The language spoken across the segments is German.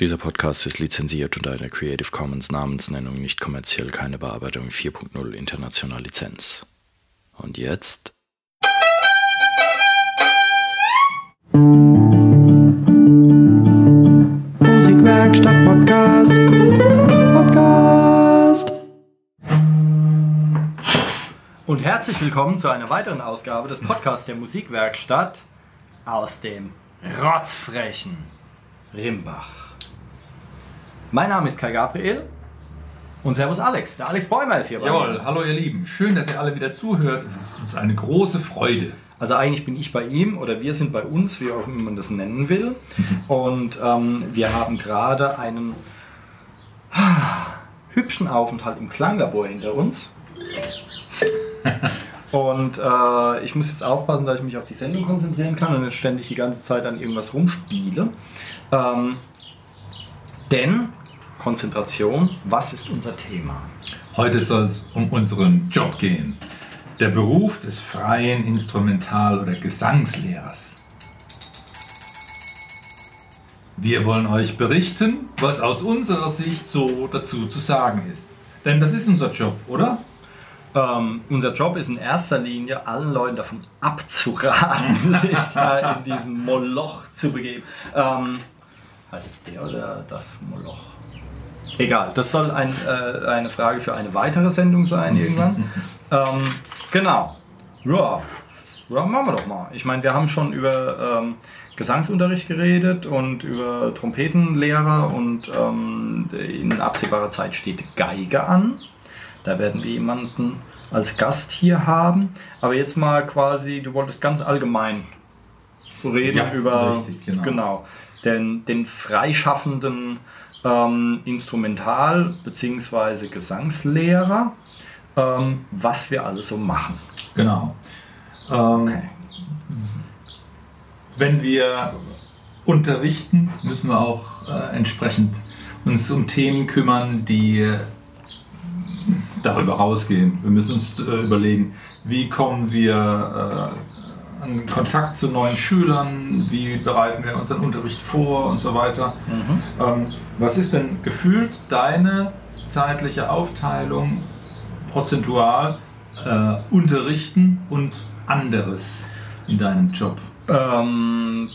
Dieser Podcast ist lizenziert unter einer Creative Commons Namensnennung nicht kommerziell keine Bearbeitung 4.0 international Lizenz. Und jetzt? Musikwerkstatt Podcast. Podcast. Und herzlich willkommen zu einer weiteren Ausgabe des Podcasts der Musikwerkstatt aus dem rotzfrechen Rimbach. Mein Name ist Kai Gabriel und Servus Alex. Der Alex Bäumer ist hier bei mir. hallo ihr Lieben. Schön, dass ihr alle wieder zuhört. Es ist uns eine große Freude. Also eigentlich bin ich bei ihm oder wir sind bei uns, wie auch immer man das nennen will. Und ähm, wir haben gerade einen ah, hübschen Aufenthalt im Klanglabor hinter uns. Und äh, ich muss jetzt aufpassen, dass ich mich auf die Sendung konzentrieren kann und nicht ständig die ganze Zeit an irgendwas rumspiele. Ähm, denn Konzentration, was ist unser Thema? Heute soll es um unseren Job gehen. Der Beruf des freien Instrumental- oder Gesangslehrers. Wir wollen euch berichten, was aus unserer Sicht so dazu zu sagen ist. Denn das ist unser Job, oder? Ähm, unser Job ist in erster Linie, allen Leuten davon abzuraten, sich da in diesen Moloch zu begeben. Ähm, heißt es der oder das Moloch? Egal, das soll ein, äh, eine Frage für eine weitere Sendung sein irgendwann. ähm, genau. Ja. ja, machen wir doch mal. Ich meine, wir haben schon über ähm, Gesangsunterricht geredet und über Trompetenlehrer und ähm, in absehbarer Zeit steht Geige an. Da werden wir jemanden als Gast hier haben. Aber jetzt mal quasi, du wolltest ganz allgemein reden Ja, über richtig, genau. Den, den freischaffenden ähm, Instrumental- bzw. Gesangslehrer, ähm, was wir alles so machen. Genau. Ähm, Wenn wir unterrichten, müssen wir auch äh, entsprechend uns um Themen kümmern, die äh, darüber rausgehen. Wir müssen uns äh, überlegen, wie kommen wir äh, an Kontakt zu neuen Schülern, wie bereiten wir unseren Unterricht vor und so weiter. Ähm, was ist denn gefühlt deine zeitliche Aufteilung prozentual äh, unterrichten und anderes in deinem Job? Ähm,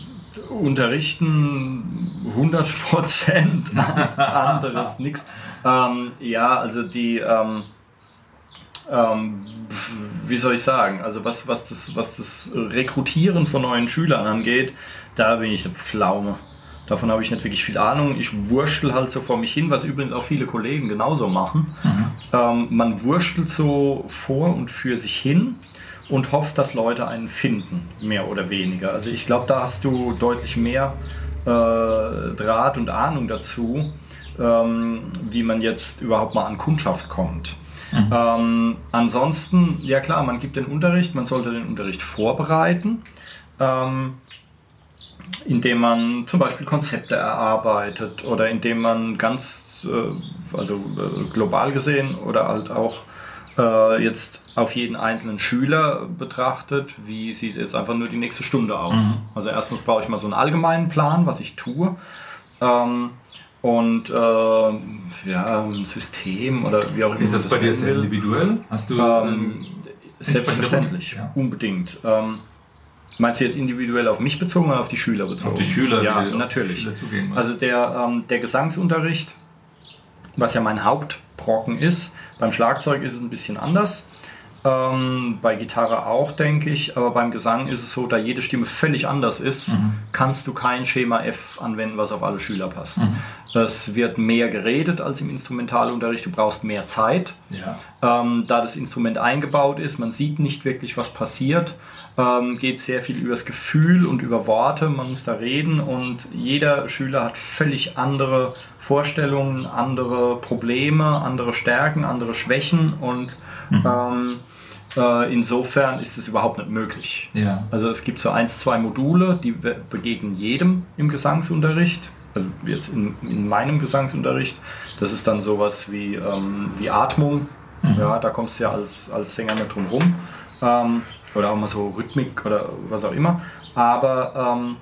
unterrichten 100 Prozent, anderes nichts. Ähm, ja, also die, ähm, ähm, wie soll ich sagen, also was, was, das, was das Rekrutieren von neuen Schülern angeht, da bin ich eine Pflaume. Davon habe ich nicht wirklich viel Ahnung. Ich wurschtel halt so vor mich hin, was übrigens auch viele Kollegen genauso machen. Ähm, man wurschtelt so vor und für sich hin und hofft, dass Leute einen finden, mehr oder weniger. Also ich glaube, da hast du deutlich mehr äh, Draht und Ahnung dazu, ähm, wie man jetzt überhaupt mal an Kundschaft kommt. Ähm, ansonsten, ja klar, man gibt den Unterricht, man sollte den Unterricht vorbereiten. Ähm, indem man zum Beispiel Konzepte erarbeitet oder indem man ganz, äh, also äh, global gesehen oder halt auch äh, jetzt auf jeden einzelnen Schüler betrachtet, wie sieht jetzt einfach nur die nächste Stunde aus. Also erstens brauche ich mal so einen allgemeinen Plan, was ich tue. Ähm, und äh, ja, ein System oder wie auch immer. Ist man das bei dir sehr individuell? Hast du Ähm, Selbstverständlich, Ja. unbedingt. Ähm, meinst du jetzt individuell auf mich bezogen oder auf die Schüler bezogen? auf die Schüler, Ja, die natürlich. Schüler? Also der, ähm, der Gesangsunterricht, was ja mein Hauptbrocken ist, beim Schlagzeug ist es ein bisschen anders. Ähm, bei Gitarre auch, denke ich, aber beim Gesang ist es so, da jede Stimme völlig anders ist, Mhm. kannst du kein Schema F anwenden, was auf alle Schüler passt. Es wird mehr geredet als im Instrumentalunterricht, du brauchst mehr Zeit ja. ähm, da das Instrument eingebaut ist, man sieht nicht wirklich, was passiert, ähm, geht sehr viel übers Gefühl und über Worte, man muss da reden und jeder Schüler hat völlig andere Vorstellungen, andere Probleme, andere Stärken, andere Schwächen und ähm, äh, insofern ist es überhaupt nicht möglich. Ja. Also es gibt so eins, zwei Module, die be- begegnen jedem im Gesangsunterricht. Also jetzt in, in meinem Gesangsunterricht. Das ist dann sowas wie, ähm, wie Atmung. Ja, da kommst du ja als, als Sänger nicht drum rum. Ähm, oder auch mal so Rhythmik oder was auch immer. Aber ähm,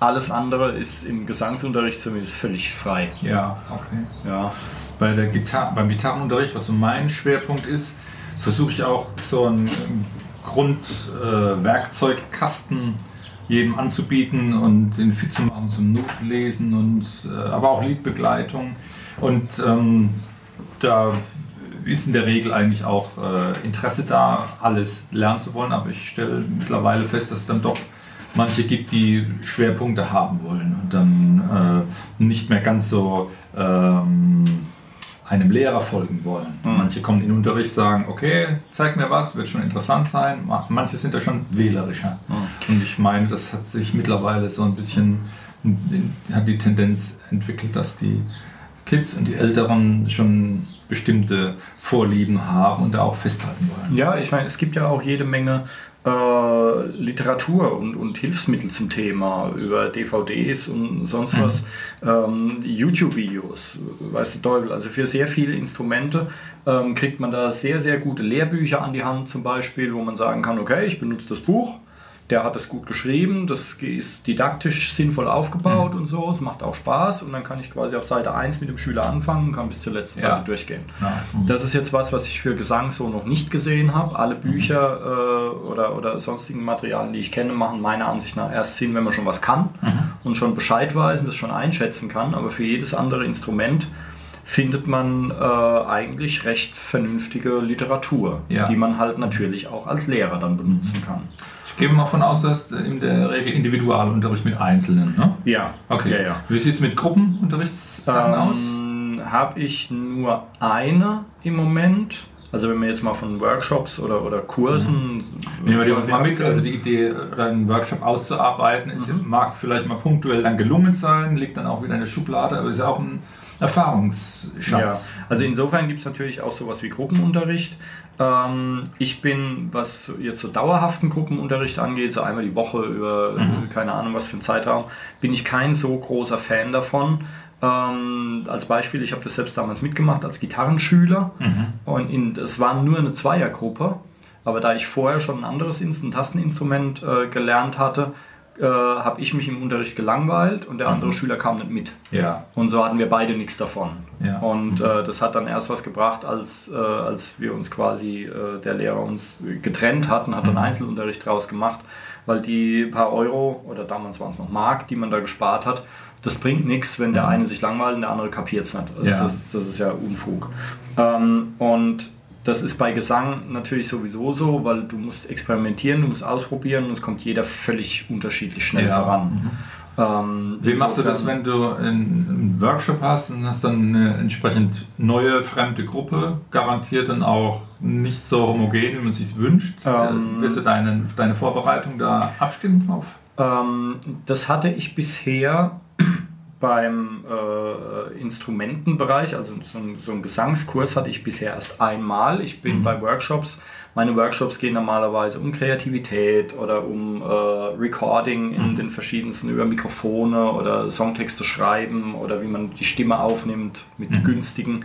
Alles andere ist im Gesangsunterricht zumindest völlig frei. Ja, okay. Ja. Bei der Gitar beim Gitarrenunterricht, was so mein Schwerpunkt ist, versuche ich auch so einen ähm, Grundwerkzeugkasten jedem anzubieten und den fit zu machen zum Notlesen und äh, aber auch Liedbegleitung. Und ähm, da ist in der Regel eigentlich auch äh, Interesse da, alles lernen zu wollen, aber ich stelle mittlerweile fest, dass es dann doch manche gibt, die Schwerpunkte haben wollen und dann äh, nicht mehr ganz so ähm, einem Lehrer folgen wollen. Mhm. Manche kommen in den Unterricht, sagen, okay, zeig mir was, wird schon interessant sein. Ma- Manche sind da schon wählerischer. Und ich meine, das hat sich mittlerweile so ein bisschen, hat die Tendenz entwickelt, dass die Kids und die Älteren schon bestimmte Vorlieben haben und da auch festhalten wollen. Ja, ich meine, es gibt ja auch jede Menge äh, Literatur und, und Hilfsmittel zum Thema über DVDs und sonst Mhm. was. Ähm, YouTube-Videos, weißt du Teufel. Also für sehr viele Instrumente ähm, kriegt man da sehr, sehr gute Lehrbücher an die Hand zum Beispiel, wo man sagen kann, okay, ich benutze das Buch. Der hat das gut geschrieben, das ist didaktisch sinnvoll aufgebaut und so, es macht auch Spaß und dann kann ich quasi auf Seite 1 mit dem Schüler anfangen und kann bis zur letzten Ja. Seite durchgehen. Ja. Das ist jetzt was, was ich für Gesang so noch nicht gesehen habe. Alle Bücher äh, oder, oder sonstigen Materialien, die ich kenne, machen meiner Ansicht nach erst Sinn, wenn man schon was kann und schon Bescheid weiß und das schon einschätzen kann. Aber für jedes andere Instrument findet man äh, eigentlich recht vernünftige Literatur, Ja. die man halt natürlich auch als Lehrer dann benutzen kann. Ich gehe mal von aus, dass in der Regel Individualunterricht mit Einzelnen, ne? Ja, Okay. Ja, ja. Wie sieht es mit Gruppenunterrichtssachen aus? Ähm, Habe ich nur eine im Moment. Also wenn wir jetzt mal von Workshops oder, oder Kursen... Nehmen wir die uns mal mit. Also die Idee, einen Workshop auszuarbeiten, ist, mag vielleicht mal punktuell dann gelungen sein, liegt dann auch wieder in der Schublade, aber ist auch ein Erfahrungsschatz. Ja, also insofern gibt es natürlich auch sowas wie Gruppenunterricht. Ähm, ich bin, was jetzt so dauerhaften Gruppenunterricht angeht, so einmal die Woche über Mhm. keine Ahnung was für einen Zeitraum, bin ich kein so großer Fan davon. Ähm, als Beispiel, ich habe das selbst damals mitgemacht als Gitarrenschüler Mhm. und es war nur eine Zweiergruppe, aber da ich vorher schon ein anderes Tasteninstrument äh, gelernt hatte, äh, habe ich mich im Unterricht gelangweilt und der Mhm. andere Schüler kam nicht mit. Ja. Und so hatten wir beide nichts davon. Ja. Und äh, das hat dann erst was gebracht, als, äh, als wir uns quasi, äh, der Lehrer uns getrennt hat und hat dann Einzelunterricht draus gemacht, weil die paar Euro, oder damals waren es noch Mark, die man da gespart hat, das bringt nichts, wenn der eine sich langweilt und der andere kapiert es nicht. Also Ja. das, das ist ja Unfug. Ähm, und das ist bei Gesang natürlich sowieso so, weil du musst experimentieren, du musst ausprobieren und es kommt jeder völlig unterschiedlich schnell Ja. voran. Ähm, Wie machst du das, wenn du einen Workshop hast und hast dann eine entsprechend neue, fremde Gruppe, garantiert dann auch nicht so homogen, wie man sich wünscht? Ähm. Äh, Wirst du deine, deine Vorbereitung da abstimmen drauf? Ähm, das hatte ich bisher beim äh, Instrumentenbereich, also so ein, so ein Gesangskurs hatte ich bisher erst einmal. Ich bin bei Workshops, meine Workshops gehen normalerweise um Kreativität oder um äh, Recording in den verschiedensten über Mikrofone oder Songtexte schreiben oder wie man die Stimme aufnimmt mit günstigen,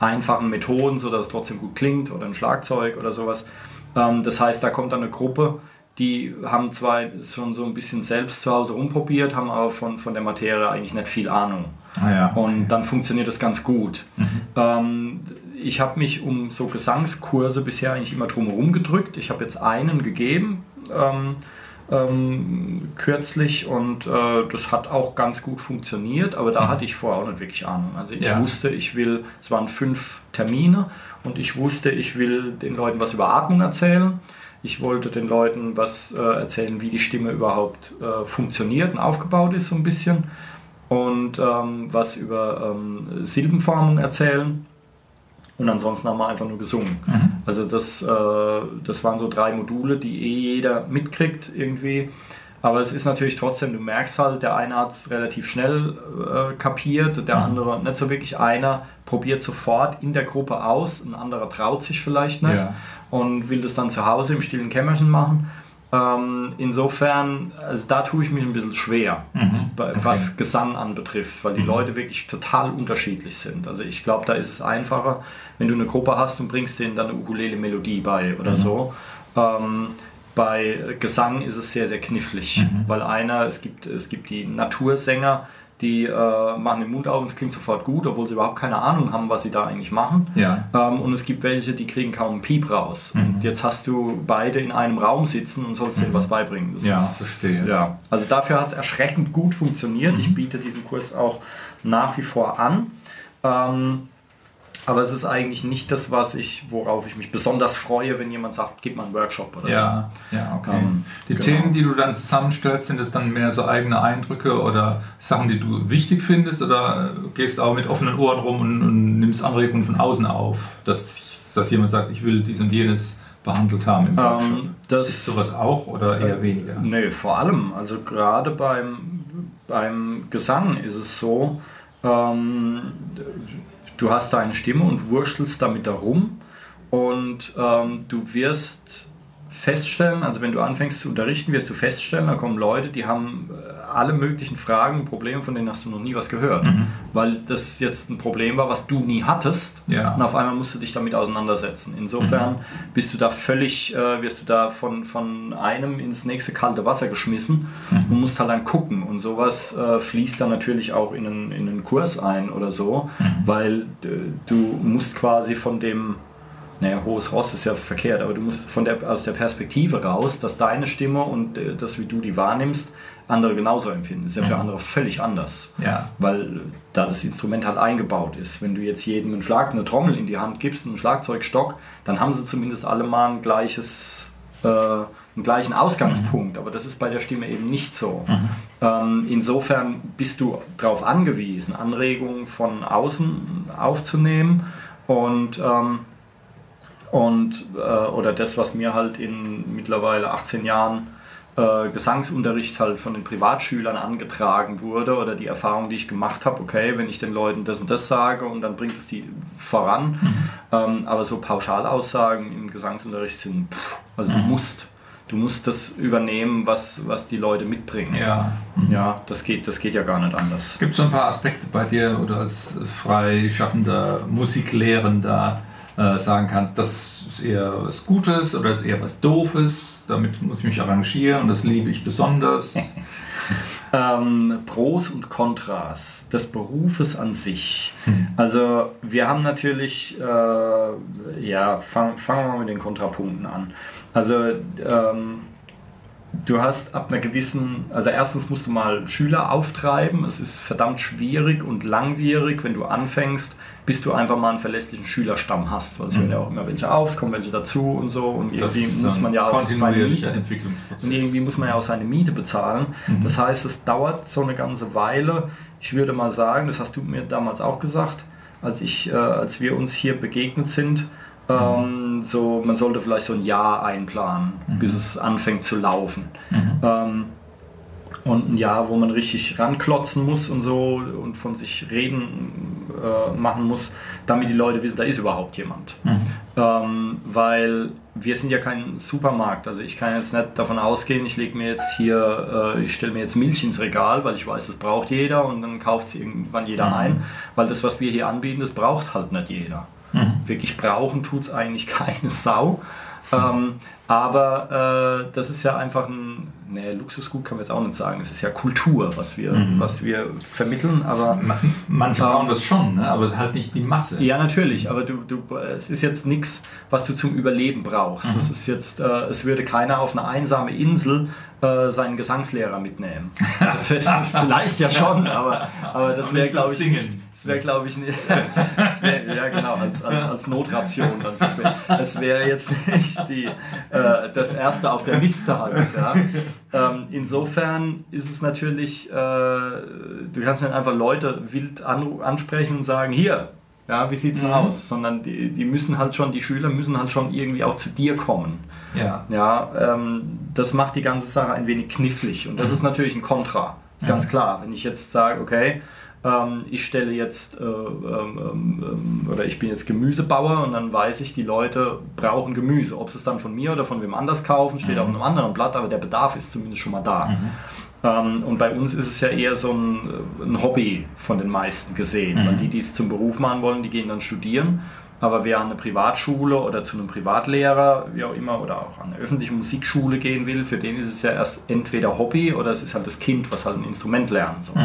einfachen Methoden, sodass es trotzdem gut klingt oder ein Schlagzeug oder sowas. Ähm, das heißt, da kommt dann eine Gruppe, die haben zwar schon so ein bisschen selbst zu Hause rumprobiert, haben aber von, von der Materie eigentlich nicht viel Ahnung. Ah ja. Und dann funktioniert das ganz gut. Ähm, ich habe mich um so Gesangskurse bisher eigentlich immer drum herum gedrückt. Ich habe jetzt einen gegeben ähm, ähm, kürzlich und äh, das hat auch ganz gut funktioniert, aber da hatte ich vorher auch nicht wirklich Ahnung. Also ich Ja. wusste, ich will, es waren fünf Termine und ich wusste, ich will den Leuten was über Atmung erzählen. Ich wollte den Leuten was äh, erzählen, wie die Stimme überhaupt äh, funktioniert und aufgebaut ist, so ein bisschen. Und ähm, was über ähm, Silbenformung erzählen. Und ansonsten haben wir einfach nur gesungen. Also das, äh, das waren so drei Module, die eh jeder mitkriegt irgendwie. Aber es ist natürlich trotzdem, du merkst halt, der eine hat es relativ schnell äh, kapiert, der andere nicht so wirklich. Einer probiert sofort in der Gruppe aus, ein anderer traut sich vielleicht nicht Ja. Und will das dann zu Hause im stillen Kämmerchen machen. Ähm, insofern, also da tue ich mich ein bisschen schwer, bei, was Gesang anbetrifft, weil die Leute wirklich total unterschiedlich sind. Also ich glaube, da ist es einfacher, wenn du eine Gruppe hast und bringst denen dann eine Ukulele-Melodie bei oder so. Ähm, Bei Gesang ist es sehr, sehr knifflig, weil einer, es gibt, es gibt die Natursänger, die äh, machen den Mund auf und es klingt sofort gut, obwohl sie überhaupt keine Ahnung haben, was sie da eigentlich machen. Ja. Ähm, und es gibt welche, die kriegen kaum einen Piep raus. Und jetzt hast du beide in einem Raum sitzen und sollst denen was beibringen. Das Ja, ist, verstehe. ja. Also dafür hat es erschreckend gut funktioniert. Ich biete diesen Kurs auch nach wie vor an. Ähm, aber es ist eigentlich nicht das, was ich, worauf ich mich besonders freue, wenn jemand sagt, gib mal einen Workshop oder Ja, ja, okay. Ähm, die genau. Themen, die du dann zusammenstellst, sind es dann mehr so eigene Eindrücke oder Sachen, die du wichtig findest oder gehst auch mit offenen Ohren rum und, und nimmst Anregungen von außen auf, dass, dass jemand sagt, ich will dies und jenes behandelt haben im so. Workshop? Ähm, das, Ist sowas auch oder eher weniger? Nee, vor allem. Also gerade beim, beim Gesang ist es so, ähm, du hast deine Stimme und wurschtelst damit darum und ähm, du wirst feststellen, also wenn du anfängst zu unterrichten, wirst du feststellen, da kommen Leute, die haben äh, alle möglichen Fragen, Probleme, von denen hast du noch nie was gehört, weil das jetzt ein Problem war, was du nie hattest. Ja. und auf einmal musst du dich damit auseinandersetzen. Insofern bist du da völlig, äh, wirst du da von, von einem ins nächste kalte Wasser geschmissen und musst halt dann gucken. Und sowas äh, fließt dann natürlich auch in einen, in einen Kurs ein oder so, weil äh, du musst quasi von dem, naja, hohes Ross ist ja verkehrt, aber du musst von der, aus der Perspektive raus, dass deine Stimme und äh, das, wie du die wahrnimmst, andere genauso empfinden. Das ist ja für andere völlig anders Ja. weil äh, da das Instrument halt eingebaut ist. Wenn du jetzt jedem einen Schlag, eine Trommel in die Hand gibst, einen Schlagzeugstock, dann haben sie zumindest alle mal ein gleiches, äh, einen gleichen Ausgangspunkt. Aber das ist bei der Stimme eben nicht so. Ähm, insofern bist du darauf angewiesen, Anregungen von außen aufzunehmen und ähm, und äh, oder das, was mir halt in mittlerweile 18 Jahren äh, Gesangsunterricht halt von den Privatschülern angetragen wurde oder die Erfahrung, die ich gemacht habe, okay, wenn ich den Leuten das und das sage und dann bringt es die voran. Ähm, aber so Pauschalaussagen im Gesangsunterricht sind, pff, also du musst, du musst das übernehmen, was, was die Leute mitbringen. Ja. Ja, das geht, das geht ja gar nicht anders. Gibt es so ein paar Aspekte bei dir oder als freischaffender Musiklehrender äh, sagen kannst, das ist eher was Gutes oder ist eher was Doofes, damit muss ich mich arrangieren und das liebe ich besonders. Ähm, Pros und Kontras des Berufes an sich. Also wir haben natürlich, äh, ja, fangen fangen wir mal mit den Kontrapunkten an. Also ähm, du hast ab einer gewissen, also erstens musst du mal Schüler auftreiben. Es ist verdammt schwierig und langwierig, wenn du anfängst, bis du einfach mal einen verlässlichen Schülerstamm hast. Weil es werden ja auch immer welche auf, es kommen welche dazu und so. Und Das irgendwie muss man ja auch seine Miete und irgendwie muss man ja auch seine Miete bezahlen. Das heißt, es dauert so eine ganze Weile. Ich würde mal sagen, das hast du mir damals auch gesagt, als, ich, äh, als wir uns hier begegnet sind, ähm, so, man sollte vielleicht so ein Jahr einplanen, bis es anfängt zu laufen. Ähm, und ein Jahr, wo man richtig ranklotzen muss und so und von sich reden äh, machen muss, damit die Leute wissen, da ist überhaupt jemand. Ähm, weil wir sind ja kein Supermarkt. Also ich kann jetzt nicht davon ausgehen, ich lege mir jetzt hier, äh, ich stelle mir jetzt Milch ins Regal, weil ich weiß, das braucht jeder und dann kauft es irgendwann jeder ein. Weil das, was wir hier anbieten, das braucht halt nicht jeder. Wirklich brauchen tut es eigentlich keine Sau. Ähm, aber äh, das ist ja einfach ein, ne, Luxusgut kann man jetzt auch nicht sagen. Es ist ja Kultur, was wir, was wir vermitteln. Aber Ma- Manche brauchen das schon, ne? aber halt nicht die Masse. ja, natürlich, aber du, du, es ist jetzt nichts, was du zum Überleben brauchst. Mhm. Es ist jetzt, äh, es würde keiner auf eine einsame Insel äh, seinen Gesangslehrer mitnehmen. Also vielleicht ja schon, aber, aber das wäre, glaube ich, nicht, das wäre, glaube ich, nicht, das wär, ja genau, als, als, als Notration dann. Das wäre jetzt nicht die, äh, das Erste auf der Liste halt. Ja. Ähm, insofern ist es natürlich, äh, du kannst nicht einfach Leute wild an, ansprechen und sagen, hier, ja, wie sieht's denn aus? Sondern die, die müssen halt schon, die Schüler müssen halt schon irgendwie auch zu dir kommen. Ja. Ja, ähm, das macht die ganze Sache ein wenig knifflig und das ist natürlich ein Kontra. Ist ganz klar. Wenn ich jetzt sage, okay, ähm, ich stelle jetzt äh, ähm, ähm, oder ich bin jetzt Gemüsebauer und dann weiß ich, die Leute brauchen Gemüse. Ob sie es dann von mir oder von wem anders kaufen, steht auf einem anderen Blatt, aber der Bedarf ist zumindest schon mal da. Ähm, und bei uns ist es ja eher so ein, ein Hobby von den meisten gesehen. Weil die, die es zum Beruf machen wollen, die gehen dann studieren. Aber wer an eine Privatschule oder zu einem Privatlehrer, wie auch immer, oder auch an eine öffentliche Musikschule gehen will, für den ist es ja erst entweder Hobby oder es ist halt das Kind, was halt ein Instrument lernen soll.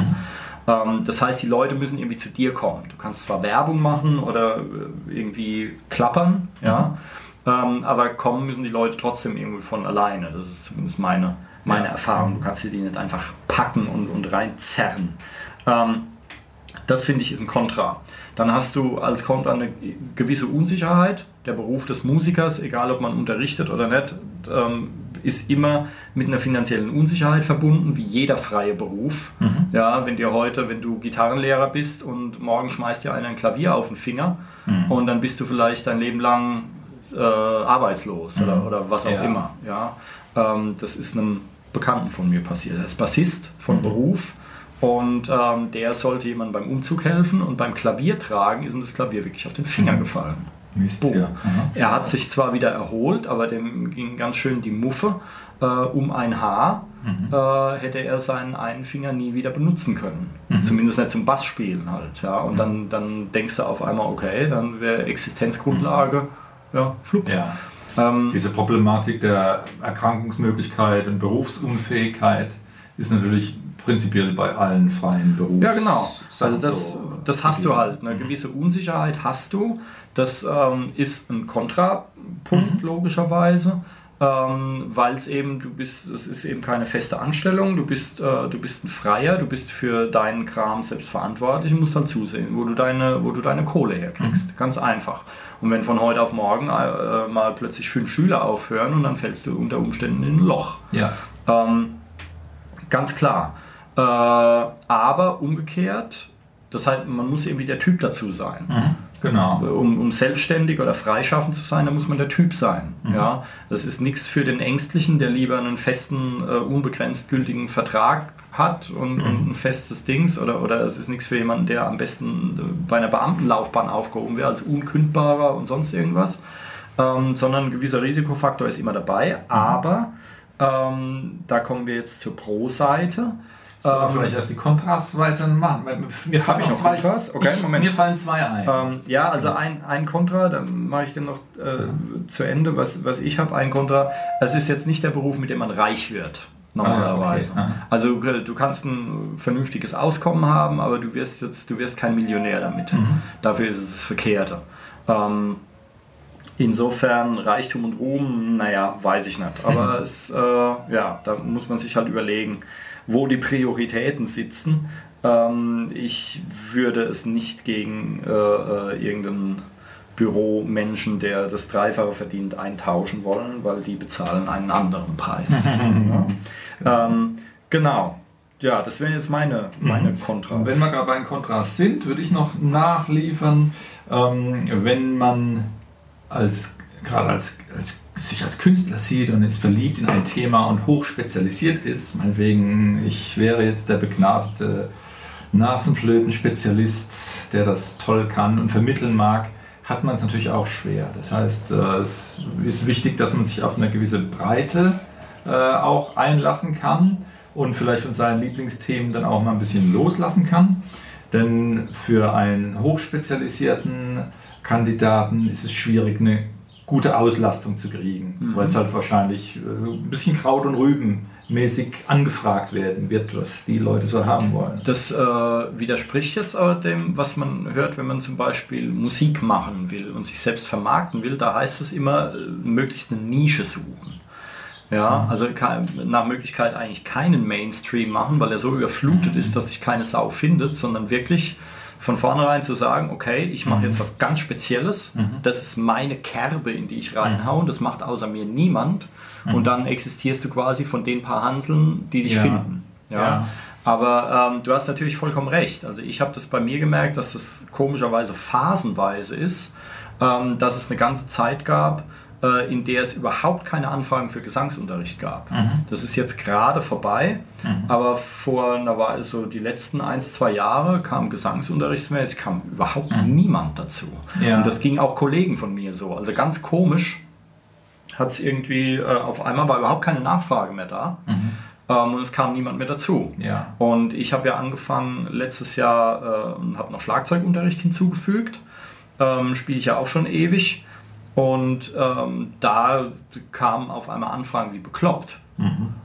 Ähm, das heißt, die Leute müssen irgendwie zu dir kommen. Du kannst zwar Werbung machen oder äh, irgendwie klappern, ja, ähm, aber kommen müssen die Leute trotzdem irgendwie von alleine. Das ist zumindest meine, meine. Erfahrung. Du kannst sie die nicht einfach packen und, und reinzerren. Ähm, das finde ich ist ein Kontra. Dann hast du als Kontra eine gewisse Unsicherheit. Der Beruf des Musikers, egal ob man unterrichtet oder nicht, ähm, ist immer mit einer finanziellen Unsicherheit verbunden, wie jeder freie Beruf. Ja, wenn dir heute, wenn du Gitarrenlehrer bist und morgen schmeißt dir einer ein Klavier auf den Finger und dann bist du vielleicht dein Leben lang äh, arbeitslos oder, oder was auch Ja. immer. Ja, ähm, das ist einem Bekannten von mir passiert. Er ist Bassist von Beruf und ähm, der sollte jemandem beim Umzug helfen und beim Klaviertragen ist ihm das Klavier wirklich auf den Finger gefallen. Mist, ja. Aha. Er hat sich zwar wieder erholt, aber dem ging ganz schön die Muffe. Äh, um ein Haar äh, hätte er seinen einen Finger nie wieder benutzen können. Zumindest nicht zum Bassspielen halt. Ja. Und dann, dann denkst du auf einmal, okay, dann wäre Existenzgrundlage, ja, flupp. Ja. Ähm, Diese Problematik der Erkrankungsmöglichkeit und Berufsunfähigkeit ist natürlich prinzipiell bei allen freien Berufen. Ja, genau. Also das, das hast du halt. Eine gewisse Unsicherheit hast du. Das ähm, ist ein Kontrapunkt logischerweise, ähm, weil es eben, du bist, es ist eben keine feste Anstellung, du bist, äh, du bist ein Freier, du bist für deinen Kram selbst verantwortlich und musst halt zusehen, wo du deine, wo du deine Kohle herkriegst. Ganz einfach. Und wenn von heute auf morgen äh, mal plötzlich fünf Schüler aufhören und dann fällst du unter Umständen in ein Loch. Ja. Ähm, ganz klar. Äh, aber umgekehrt, das heißt, man muss irgendwie der Typ dazu sein. Mhm. Genau. Um, um selbstständig oder freischaffend zu sein, da muss man der Typ sein. Ja? Das ist nichts für den Ängstlichen, der lieber einen festen, äh, unbegrenzt gültigen Vertrag hat und, und ein festes Dings. Oder, oder es ist nichts für jemanden, der am besten äh, bei einer Beamtenlaufbahn aufgehoben wäre, als unkündbarer und sonst irgendwas. Ähm, sondern ein gewisser Risikofaktor ist immer dabei. Aber ähm, da kommen wir jetzt zur Pro-Seite. So, Ähm, vielleicht erst die Kontrast weiter machen. Mir fallen noch zwei, Kontrast? Okay, Moment. Mir fallen zwei ein. Ähm, ja, also ein, ein Kontra, dann mache ich den noch äh, zu Ende, was, was ich habe. Ein Kontra, es ist jetzt nicht der Beruf, mit dem man reich wird, normalerweise. Ah, okay. Also äh, du kannst ein vernünftiges Auskommen haben, aber du wirst jetzt, du wirst kein Millionär damit. Mhm. Dafür ist es das Verkehrte. Ähm, insofern Reichtum und Ruhm, naja, weiß ich nicht. Aber Mhm. es, äh, ja, da muss man sich halt überlegen, wo die Prioritäten sitzen. Ähm, ich würde es nicht gegen äh, äh, irgendeinen Büromenschen, der das Dreifache verdient, eintauschen wollen, weil die bezahlen einen anderen Preis. ja. Ähm, genau. Ja, das wären jetzt meine, meine Kontras. Und wenn wir gerade bei den Kontrast sind, würde ich noch nachliefern, ähm, wenn man als, gerade als, als, sich als Künstler sieht und ist verliebt in ein Thema und hochspezialisiert ist, meinetwegen, ich wäre jetzt der begnadete Nasenflöten-Spezialist, der das toll kann und vermitteln mag, hat man es natürlich auch schwer. Das heißt, äh, es ist wichtig, dass man sich auf eine gewisse Breite äh, auch einlassen kann und vielleicht von seinen Lieblingsthemen dann auch mal ein bisschen loslassen kann. Denn für einen hochspezialisierten Kandidaten ist es schwierig, eine gute Auslastung zu kriegen, weil es halt wahrscheinlich äh, ein bisschen Kraut und Rüben mäßig angefragt werden wird, was die Leute so haben wollen. Das äh, widerspricht jetzt aber dem, was man hört, wenn man zum Beispiel Musik machen will und sich selbst vermarkten will. Da heißt es immer, äh, möglichst eine Nische suchen. Ja, also ke- nach Möglichkeit eigentlich keinen Mainstream machen, weil er so überflutet ist, dass sich keine Sau findet, sondern wirklich von vornherein zu sagen, okay, ich mache jetzt was ganz Spezielles, das ist meine Kerbe, in die ich reinhaue, und das macht außer mir niemand und dann existierst du quasi von den paar Hanseln, die dich Ja. finden. Ja. Ja. Aber ähm, du hast natürlich vollkommen recht. Also ich habe das bei mir gemerkt, dass es komischerweise phasenweise ist, ähm, dass es eine ganze Zeit gab, äh, in der es überhaupt keine Anfragen für Gesangsunterricht gab. Das ist jetzt gerade vorbei, aber vor einer Weile, so die letzten ein, zwei Jahre kam Gesangsunterrichtsmäßig, kam überhaupt niemand dazu. Ja. Und das ging auch Kollegen von mir so. Also ganz komisch hat es irgendwie, äh, auf einmal war überhaupt keine Nachfrage mehr da. Ähm, und es kam niemand mehr dazu. Ja. Und ich habe ja angefangen letztes Jahr äh, und habe noch Schlagzeugunterricht hinzugefügt. ähm, spiele ich ja auch schon ewig. Und ähm, da kamen auf einmal Anfragen wie bekloppt.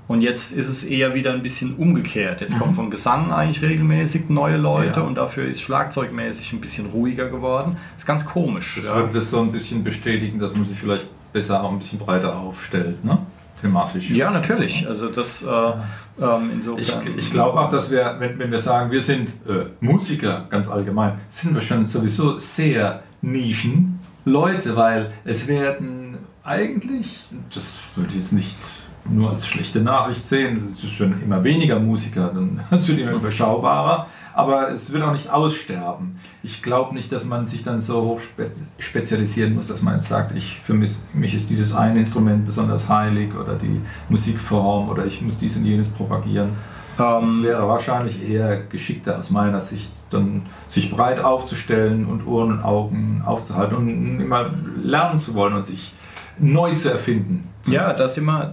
Und jetzt ist es eher wieder ein bisschen umgekehrt. Jetzt kommen von Gesang eigentlich regelmäßig neue Leute Ja. und dafür ist schlagzeugmäßig ein bisschen ruhiger geworden. Ist ganz komisch. Das ja. würde das so ein bisschen bestätigen, dass man sich vielleicht besser auch ein bisschen breiter aufstellt, ne? thematisch. Ja, natürlich. Also das äh, ähm, Ich, insofern. ich glaube auch, dass wir, wenn, wenn wir sagen, wir sind äh, Musiker ganz allgemein, sind wir schon sowieso sehr Nischen Leute, weil es werden eigentlich, das würde ich jetzt nicht nur als schlechte Nachricht sehen, es werden immer weniger Musiker, dann es wird immer überschaubarer, aber es wird auch nicht aussterben. Ich glaube nicht, dass man sich dann so hoch spe spezialisieren muss, dass man jetzt sagt, ich, für mich, mich ist dieses eine Instrument besonders heilig oder die Musikform oder ich muss dies und jenes propagieren. Es ähm, wäre wahrscheinlich eher geschickter aus meiner Sicht, dann sich breit aufzustellen und Ohren und Augen aufzuhalten und immer lernen zu wollen und sich neu zu erfinden. Ja, das immer,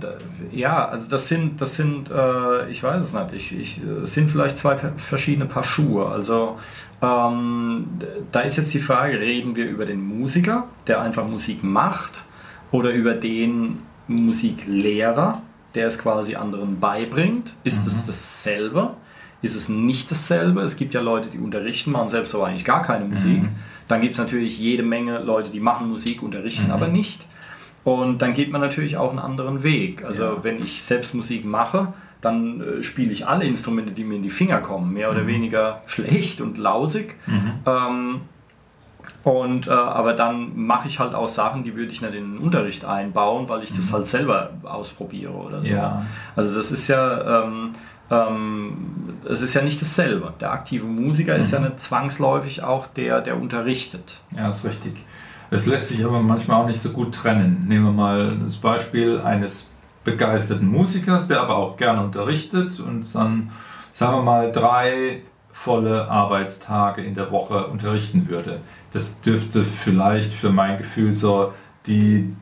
ja, also das sind, das sind, äh, ich weiß es nicht, ich, ich, es sind vielleicht zwei verschiedene Paar Schuhe. Also ähm, da ist jetzt die Frage, reden wir über den Musiker, der einfach Musik macht, oder über den Musiklehrer, der es quasi anderen beibringt? Ist es dasselbe? Ist es nicht dasselbe? Es gibt ja Leute, die unterrichten, machen selbst aber eigentlich gar keine Musik. Dann gibt es natürlich jede Menge Leute, die machen Musik, unterrichten aber nicht. Und dann geht man natürlich auch einen anderen Weg. Also Ja. wenn ich selbst Musik mache, dann äh, spiele ich alle Instrumente, die mir in die Finger kommen, mehr oder weniger schlecht und lausig. Ähm, und, äh, aber dann mache ich halt auch Sachen, die würde ich nicht in den Unterricht einbauen, weil ich das halt selber ausprobiere oder so. Ja. Also das ist ja, ähm, ähm, es ist ja nicht dasselbe. Der aktive Musiker ist ja nicht zwangsläufig auch der, der unterrichtet. Ja, ist richtig. Es lässt sich aber manchmal auch nicht so gut trennen. Nehmen wir mal das Beispiel eines begeisterten Musikers, der aber auch gerne unterrichtet und dann, sagen wir mal, drei volle Arbeitstage in der Woche unterrichten würde. Das dürfte vielleicht für mein Gefühl so die,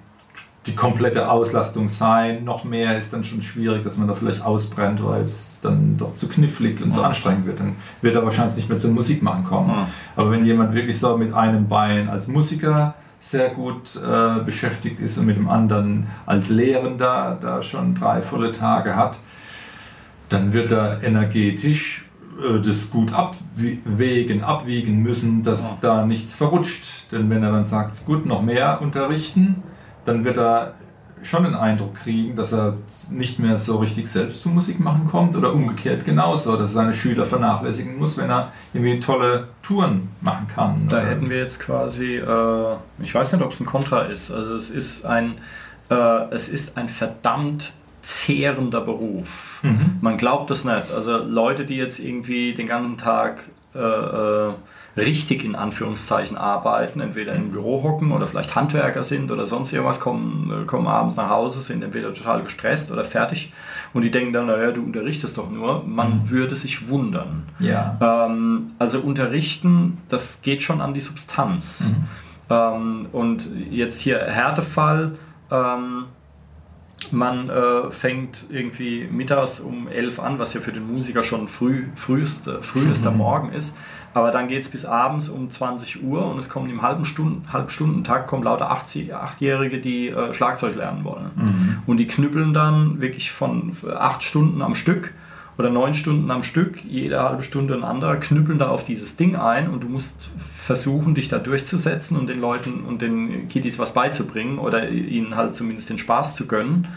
die komplette Auslastung sein. Noch mehr ist dann schon schwierig, dass man da vielleicht ausbrennt, weil es dann doch zu knifflig und zu Ja. anstrengend wird. Dann wird er wahrscheinlich nicht mehr zum Musikmachen kommen. Ja. Aber wenn jemand wirklich so mit einem Bein als Musiker sehr gut äh, beschäftigt ist und mit dem anderen als Lehrender da schon drei volle Tage hat, dann wird er energetisch das gut abwägen, abwiegen müssen, dass da nichts verrutscht. Denn wenn er dann sagt, gut, noch mehr unterrichten, dann wird er schon den Eindruck kriegen, dass er nicht mehr so richtig selbst zu Musik machen kommt oder umgekehrt genauso, dass er seine Schüler vernachlässigen muss, wenn er irgendwie tolle Touren machen kann. Da hätten wir jetzt quasi, äh, ich weiß nicht, ob es ein Kontra ist. Also es ist ein, äh, es ist ein verdammt zehrender Beruf. Mhm. Man glaubt es nicht. Also Leute, die jetzt irgendwie den ganzen Tag äh, äh, richtig in Anführungszeichen arbeiten, entweder im Büro hocken oder vielleicht Handwerker sind oder sonst irgendwas, kommen, äh, kommen abends nach Hause, sind entweder total gestresst oder fertig und die denken dann, naja, du unterrichtest doch nur. Man würde sich wundern. Ja. Ähm, also unterrichten, das geht schon an die Substanz. Ähm, und jetzt hier Härtefall, ähm, man äh, fängt irgendwie mittags um 11 an, was ja für den Musiker schon früh, früheste, frühester Morgen ist. Aber dann geht es bis abends um 20 Uhr und es kommen im halben Stunden, Halbstundentakt kommen lauter 80 Achtjährige, die äh, Schlagzeug lernen wollen. Und die knüppeln dann wirklich von acht Stunden am Stück oder neun Stunden am Stück, jede halbe Stunde ein anderer, knüppeln da auf dieses Ding ein und du musst versuchen, dich da durchzusetzen und den Leuten und den Kiddies was beizubringen oder ihnen halt zumindest den Spaß zu gönnen.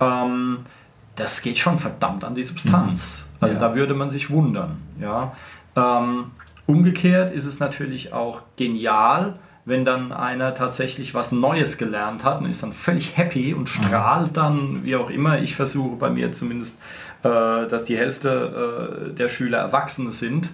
Ähm, das geht schon verdammt an die Substanz. Also Ja. da würde man sich wundern. Ja? Ähm, umgekehrt ist es natürlich auch genial, wenn dann einer tatsächlich was Neues gelernt hat und ist dann völlig happy und strahlt dann, wie auch immer. Ich versuche bei mir zumindest, äh, dass die Hälfte äh, der Schüler Erwachsene sind,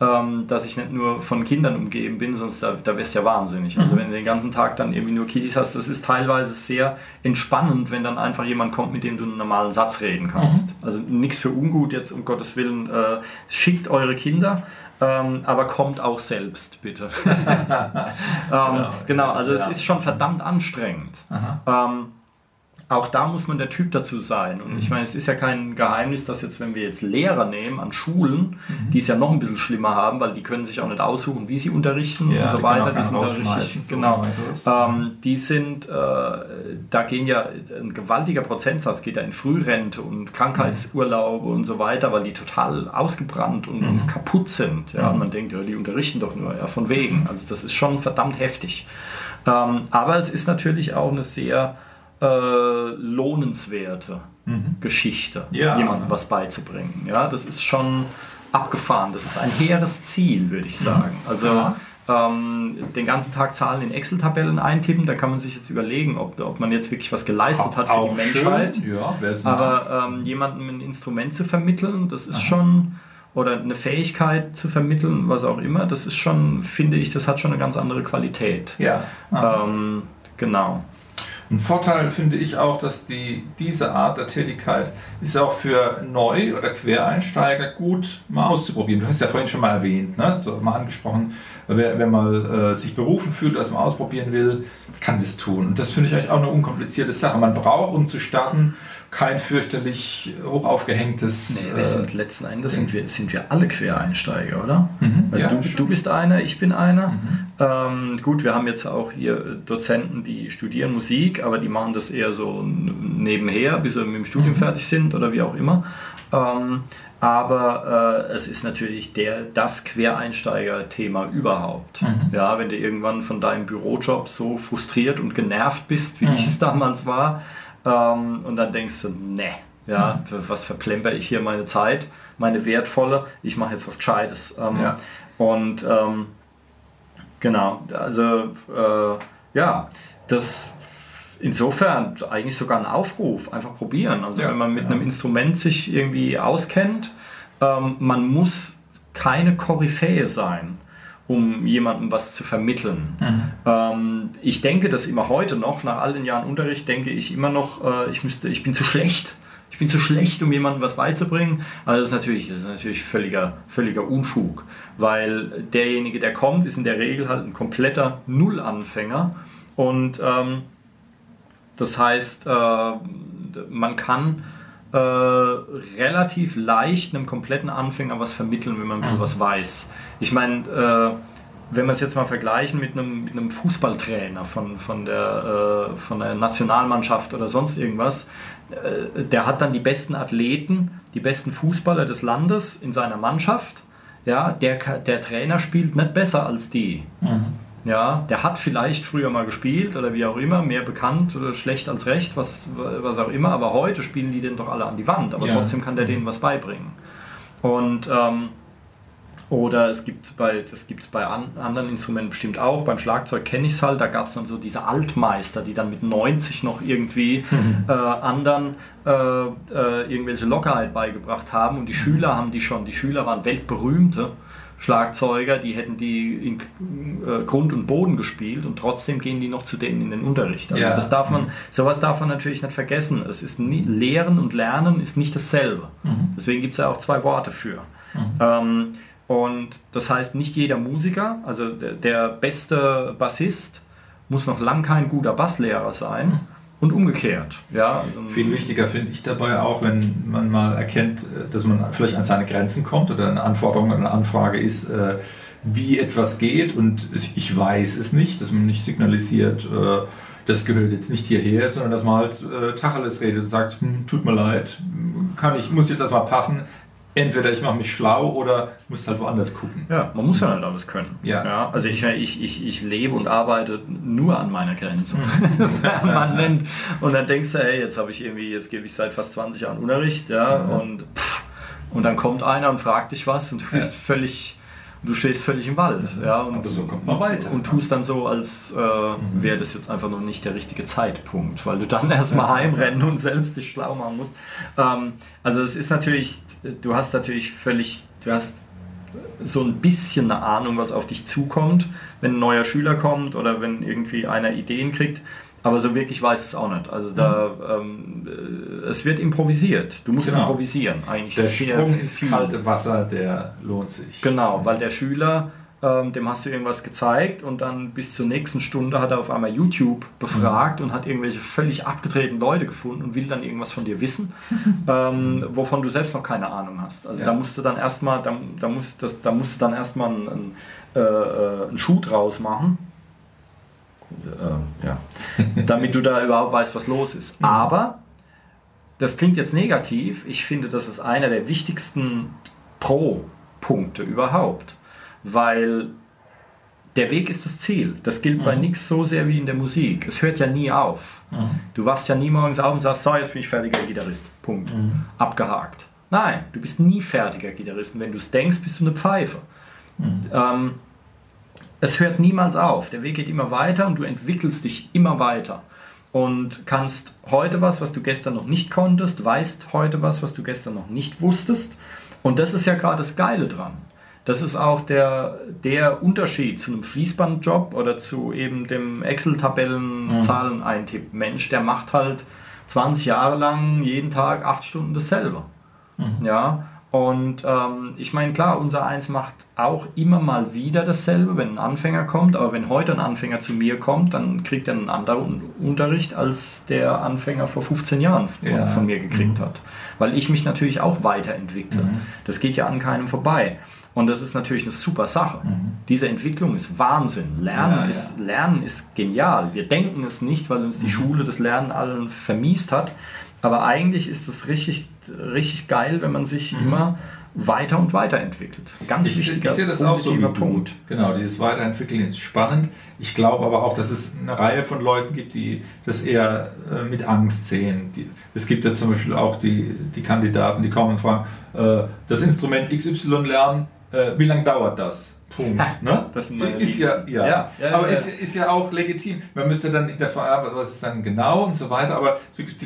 ähm, dass ich nicht nur von Kindern umgeben bin, sonst da, da wärst du ja wahnsinnig. Also wenn du den ganzen Tag dann irgendwie nur Kiddies hast, das ist teilweise sehr entspannend, wenn dann einfach jemand kommt, mit dem du einen normalen Satz reden kannst. Also nichts für ungut jetzt, um Gottes Willen, äh, schickt eure Kinder. Ähm, aber kommt auch selbst, bitte. ähm, genau, also es Ja. ist schon verdammt anstrengend. Auch da muss man der Typ dazu sein. Und ich meine, es ist ja kein Geheimnis, dass jetzt, wenn wir jetzt Lehrer nehmen an Schulen, die es ja noch ein bisschen schlimmer haben, weil die können sich auch nicht aussuchen, wie sie unterrichten Ja, und so weiter. Die sind da richtig, so genau. Ähm, die sind, äh, da gehen ja ein gewaltiger Prozentsatz geht ja in Frührente und Krankheitsurlaube und so weiter, weil die total ausgebrannt und, und kaputt sind. Ja, und man denkt, ja, die unterrichten doch nur, ja, von wegen. Also das ist schon verdammt heftig. Ähm, aber es ist natürlich auch eine sehr äh, lohnenswerte Geschichte, Ja. jemandem was beizubringen. Ja, das ist schon abgefahren. Das ist ein hehres Ziel, würde ich sagen. Also Ja. ähm, den ganzen Tag Zahlen in Excel-Tabellen eintippen, da kann man sich jetzt überlegen, ob, ob man jetzt wirklich was geleistet hat für die Menschheit. Ja, Aber ähm, jemandem ein Instrument zu vermitteln, das ist schon, oder eine Fähigkeit zu vermitteln, was auch immer, das ist schon, finde ich, das hat schon eine ganz andere Qualität. ja. Ähm, genau. Ein Vorteil finde ich auch, dass die, diese Art der Tätigkeit ist auch für Neu- oder Quereinsteiger gut mal auszuprobieren. Du hast ja vorhin schon mal erwähnt, ne? so mal angesprochen, wer, wer mal äh, sich berufen fühlt, das mal ausprobieren will, kann das tun. Und das finde ich eigentlich auch eine unkomplizierte Sache. Man braucht, um zu starten, kein fürchterlich hoch aufgehängtes... Nee, wir äh, sind letzten Endes sind wir, sind wir alle Quereinsteiger, oder? Mhm, Also ja, du, du bist einer, ich bin einer. Ähm, gut, wir haben jetzt auch hier Dozenten, die studieren Musik, aber die machen das eher so nebenher, bis sie mit dem Studium fertig sind oder wie auch immer. Ähm, aber äh, es ist natürlich der, das Quereinsteiger-Thema überhaupt. Ja, wenn du irgendwann von deinem Bürojob so frustriert und genervt bist, wie ich es damals war, ähm, und dann denkst du, ne, ja, was verplemper ich hier meine Zeit, meine wertvolle, ich mache jetzt was Gescheites. Ähm, Ja. Und ähm, genau, also äh, ja, das insofern eigentlich sogar ein Aufruf, einfach probieren. Also Ja, wenn man mit genau. einem Instrument sich irgendwie auskennt, ähm, man muss keine Koryphäe sein, um jemandem was zu vermitteln. Ähm, ich denke das immer heute noch, nach all den Jahren Unterricht, denke ich immer noch, äh, ich, müsste, ich bin zu schlecht. Ich bin zu schlecht, um jemandem was beizubringen. Aber das ist natürlich, das ist natürlich völliger, völliger Unfug, weil derjenige, der kommt, ist in der Regel halt ein kompletter Nullanfänger. Und ähm, das heißt, äh, man kann äh, relativ leicht einem kompletten Anfänger was vermitteln, wenn man ein bisschen was weiß. Ich meine, äh, wenn wir es jetzt mal vergleichen mit einem, mit einem Fußballtrainer von, von, der, äh, von der Nationalmannschaft oder sonst irgendwas, äh, der hat dann die besten Athleten, die besten Fußballer des Landes in seiner Mannschaft. Ja, der, der Trainer spielt nicht besser als die. Ja, der hat vielleicht früher mal gespielt oder wie auch immer, mehr bekannt oder schlecht als recht, was, was auch immer, aber heute spielen die den doch alle an die Wand, aber Ja. trotzdem kann der denen was beibringen. Und ähm, oder es gibt bei, das gibt es bei an, anderen Instrumenten bestimmt auch. Beim Schlagzeug kenne ich es halt, da gab es dann so diese Altmeister, die dann mit 90 noch irgendwie äh, anderen äh, äh, irgendwelche Lockerheit beigebracht haben. Und die Schüler haben die schon, die Schüler waren weltberühmte Schlagzeuger, die hätten die in äh, Grund und Boden gespielt und trotzdem gehen die noch zu denen in den Unterricht. Also Ja. das darf man, sowas darf man natürlich nicht vergessen. Es ist nie, Lehren und Lernen ist nicht dasselbe. Deswegen gibt es ja auch zwei Worte für. Ähm, und das heißt, nicht jeder Musiker, also der, der beste Bassist, muss noch lang kein guter Basslehrer sein und umgekehrt. Ja, also Viel wichtiger finde ich dabei auch, wenn man mal erkennt, äh, dass man vielleicht an seine Grenzen kommt oder eine Anforderung oder eine Anfrage ist, äh, wie etwas geht und ich weiß es nicht, dass man nicht signalisiert, äh, das gehört jetzt nicht hierher, sondern dass man halt Tacheles redet und sagt, hm, tut mir leid, kann ich, muss jetzt erstmal passen. Entweder ich mache mich schlau oder muss halt woanders gucken. Ja, man muss ja nicht alles können. Ja. also ich, ich, ich, ich lebe und arbeite nur an meiner Grenze. Permanent. Und dann denkst du, hey, jetzt habe ich irgendwie, jetzt gebe ich seit fast 20 Jahren Unterricht, ja, und, pff, und dann kommt einer und fragt dich was und du bist Ja. völlig, du stehst völlig im Wald. Ja, und, Aber so kommt man weiter. Und tust dann so, als äh, wäre das jetzt einfach noch nicht der richtige Zeitpunkt, weil du dann erstmal heimrennen und selbst dich schlau machen musst. Ähm, also es ist natürlich, du hast natürlich völlig, du hast so ein bisschen eine Ahnung, was auf dich zukommt, wenn ein neuer Schüler kommt oder wenn irgendwie einer Ideen kriegt. Aber so wirklich weiß es auch nicht. Also da, ähm, äh, es wird improvisiert. Du musst Genau. improvisieren. Eigentlich Der Sprung ins kalte Wasser, der lohnt sich. Genau, weil der Schüler ähm, dem hast du irgendwas gezeigt und dann bis zur nächsten Stunde hat er auf einmal YouTube befragt und hat irgendwelche völlig abgedrehten Leute gefunden und will dann irgendwas von dir wissen, ähm, wovon du selbst noch keine Ahnung hast. Also Ja. da musst du dann erstmal, da, da, musst, das, da musst du dann erstmal einen, einen, äh, äh, einen Schuh draus machen. Äh, ja. Damit du da überhaupt weißt, was los ist. Aber das klingt jetzt negativ. Ich finde, das ist einer der wichtigsten Pro-Punkte überhaupt. Weil der Weg ist das Ziel. Das gilt bei nichts so sehr wie in der Musik. Es hört ja nie auf. Du wachst ja nie morgens auf und sagst, so, jetzt bin ich fertiger Gitarrist. Punkt. Abgehakt. Nein, du bist nie fertiger Gitarrist. Und wenn du es denkst, bist du eine Pfeife. Ähm, es hört niemals auf. Der Weg geht immer weiter und du entwickelst dich immer weiter. Und kannst heute was, was du gestern noch nicht konntest, weißt heute was, was du gestern noch nicht wusstest. Und das ist ja gerade das Geile dran. Das ist auch der, der Unterschied zu einem Fließbandjob oder zu eben dem Excel-Tabellen-Zahlen-Eintipp-Mensch, der macht halt 20 Jahre lang jeden Tag 8 Stunden dasselbe. Ja, und ähm, ich meine, klar, unser Eins macht auch immer mal wieder dasselbe, wenn ein Anfänger kommt, aber wenn heute ein Anfänger zu mir kommt, dann kriegt er einen anderen Unterricht, als der Anfänger vor 15 Jahren von- Ja. von mir gekriegt hat. Weil ich mich natürlich auch weiterentwickle. Das geht ja an keinem vorbei. Und das ist natürlich eine super Sache. Diese Entwicklung ist Wahnsinn. Lernen, Ja, ja. ist, Lernen ist genial. Wir denken es nicht, weil uns die Schule das Lernen allen vermiest hat. Aber eigentlich ist es richtig, richtig geil, wenn man sich immer weiter und weiter entwickelt. Ganz Ich, wichtiger, ich sehe das auch so wie. Punkt. Genau, dieses Weiterentwickeln ist spannend. Ich glaube aber auch, dass es eine Reihe von Leuten gibt, die das eher äh, mit Angst sehen. Die, es gibt ja zum Beispiel auch die, die Kandidaten, die kommen und fragen, äh, das Instrument XY lernen, äh, wie lange dauert das? Punkt. Ne? Das sind meine ist ja, ja. Ja, ja, aber. Ist, ist ja auch legitim. Man müsste dann nicht davon ab, was ist dann genau und so weiter, aber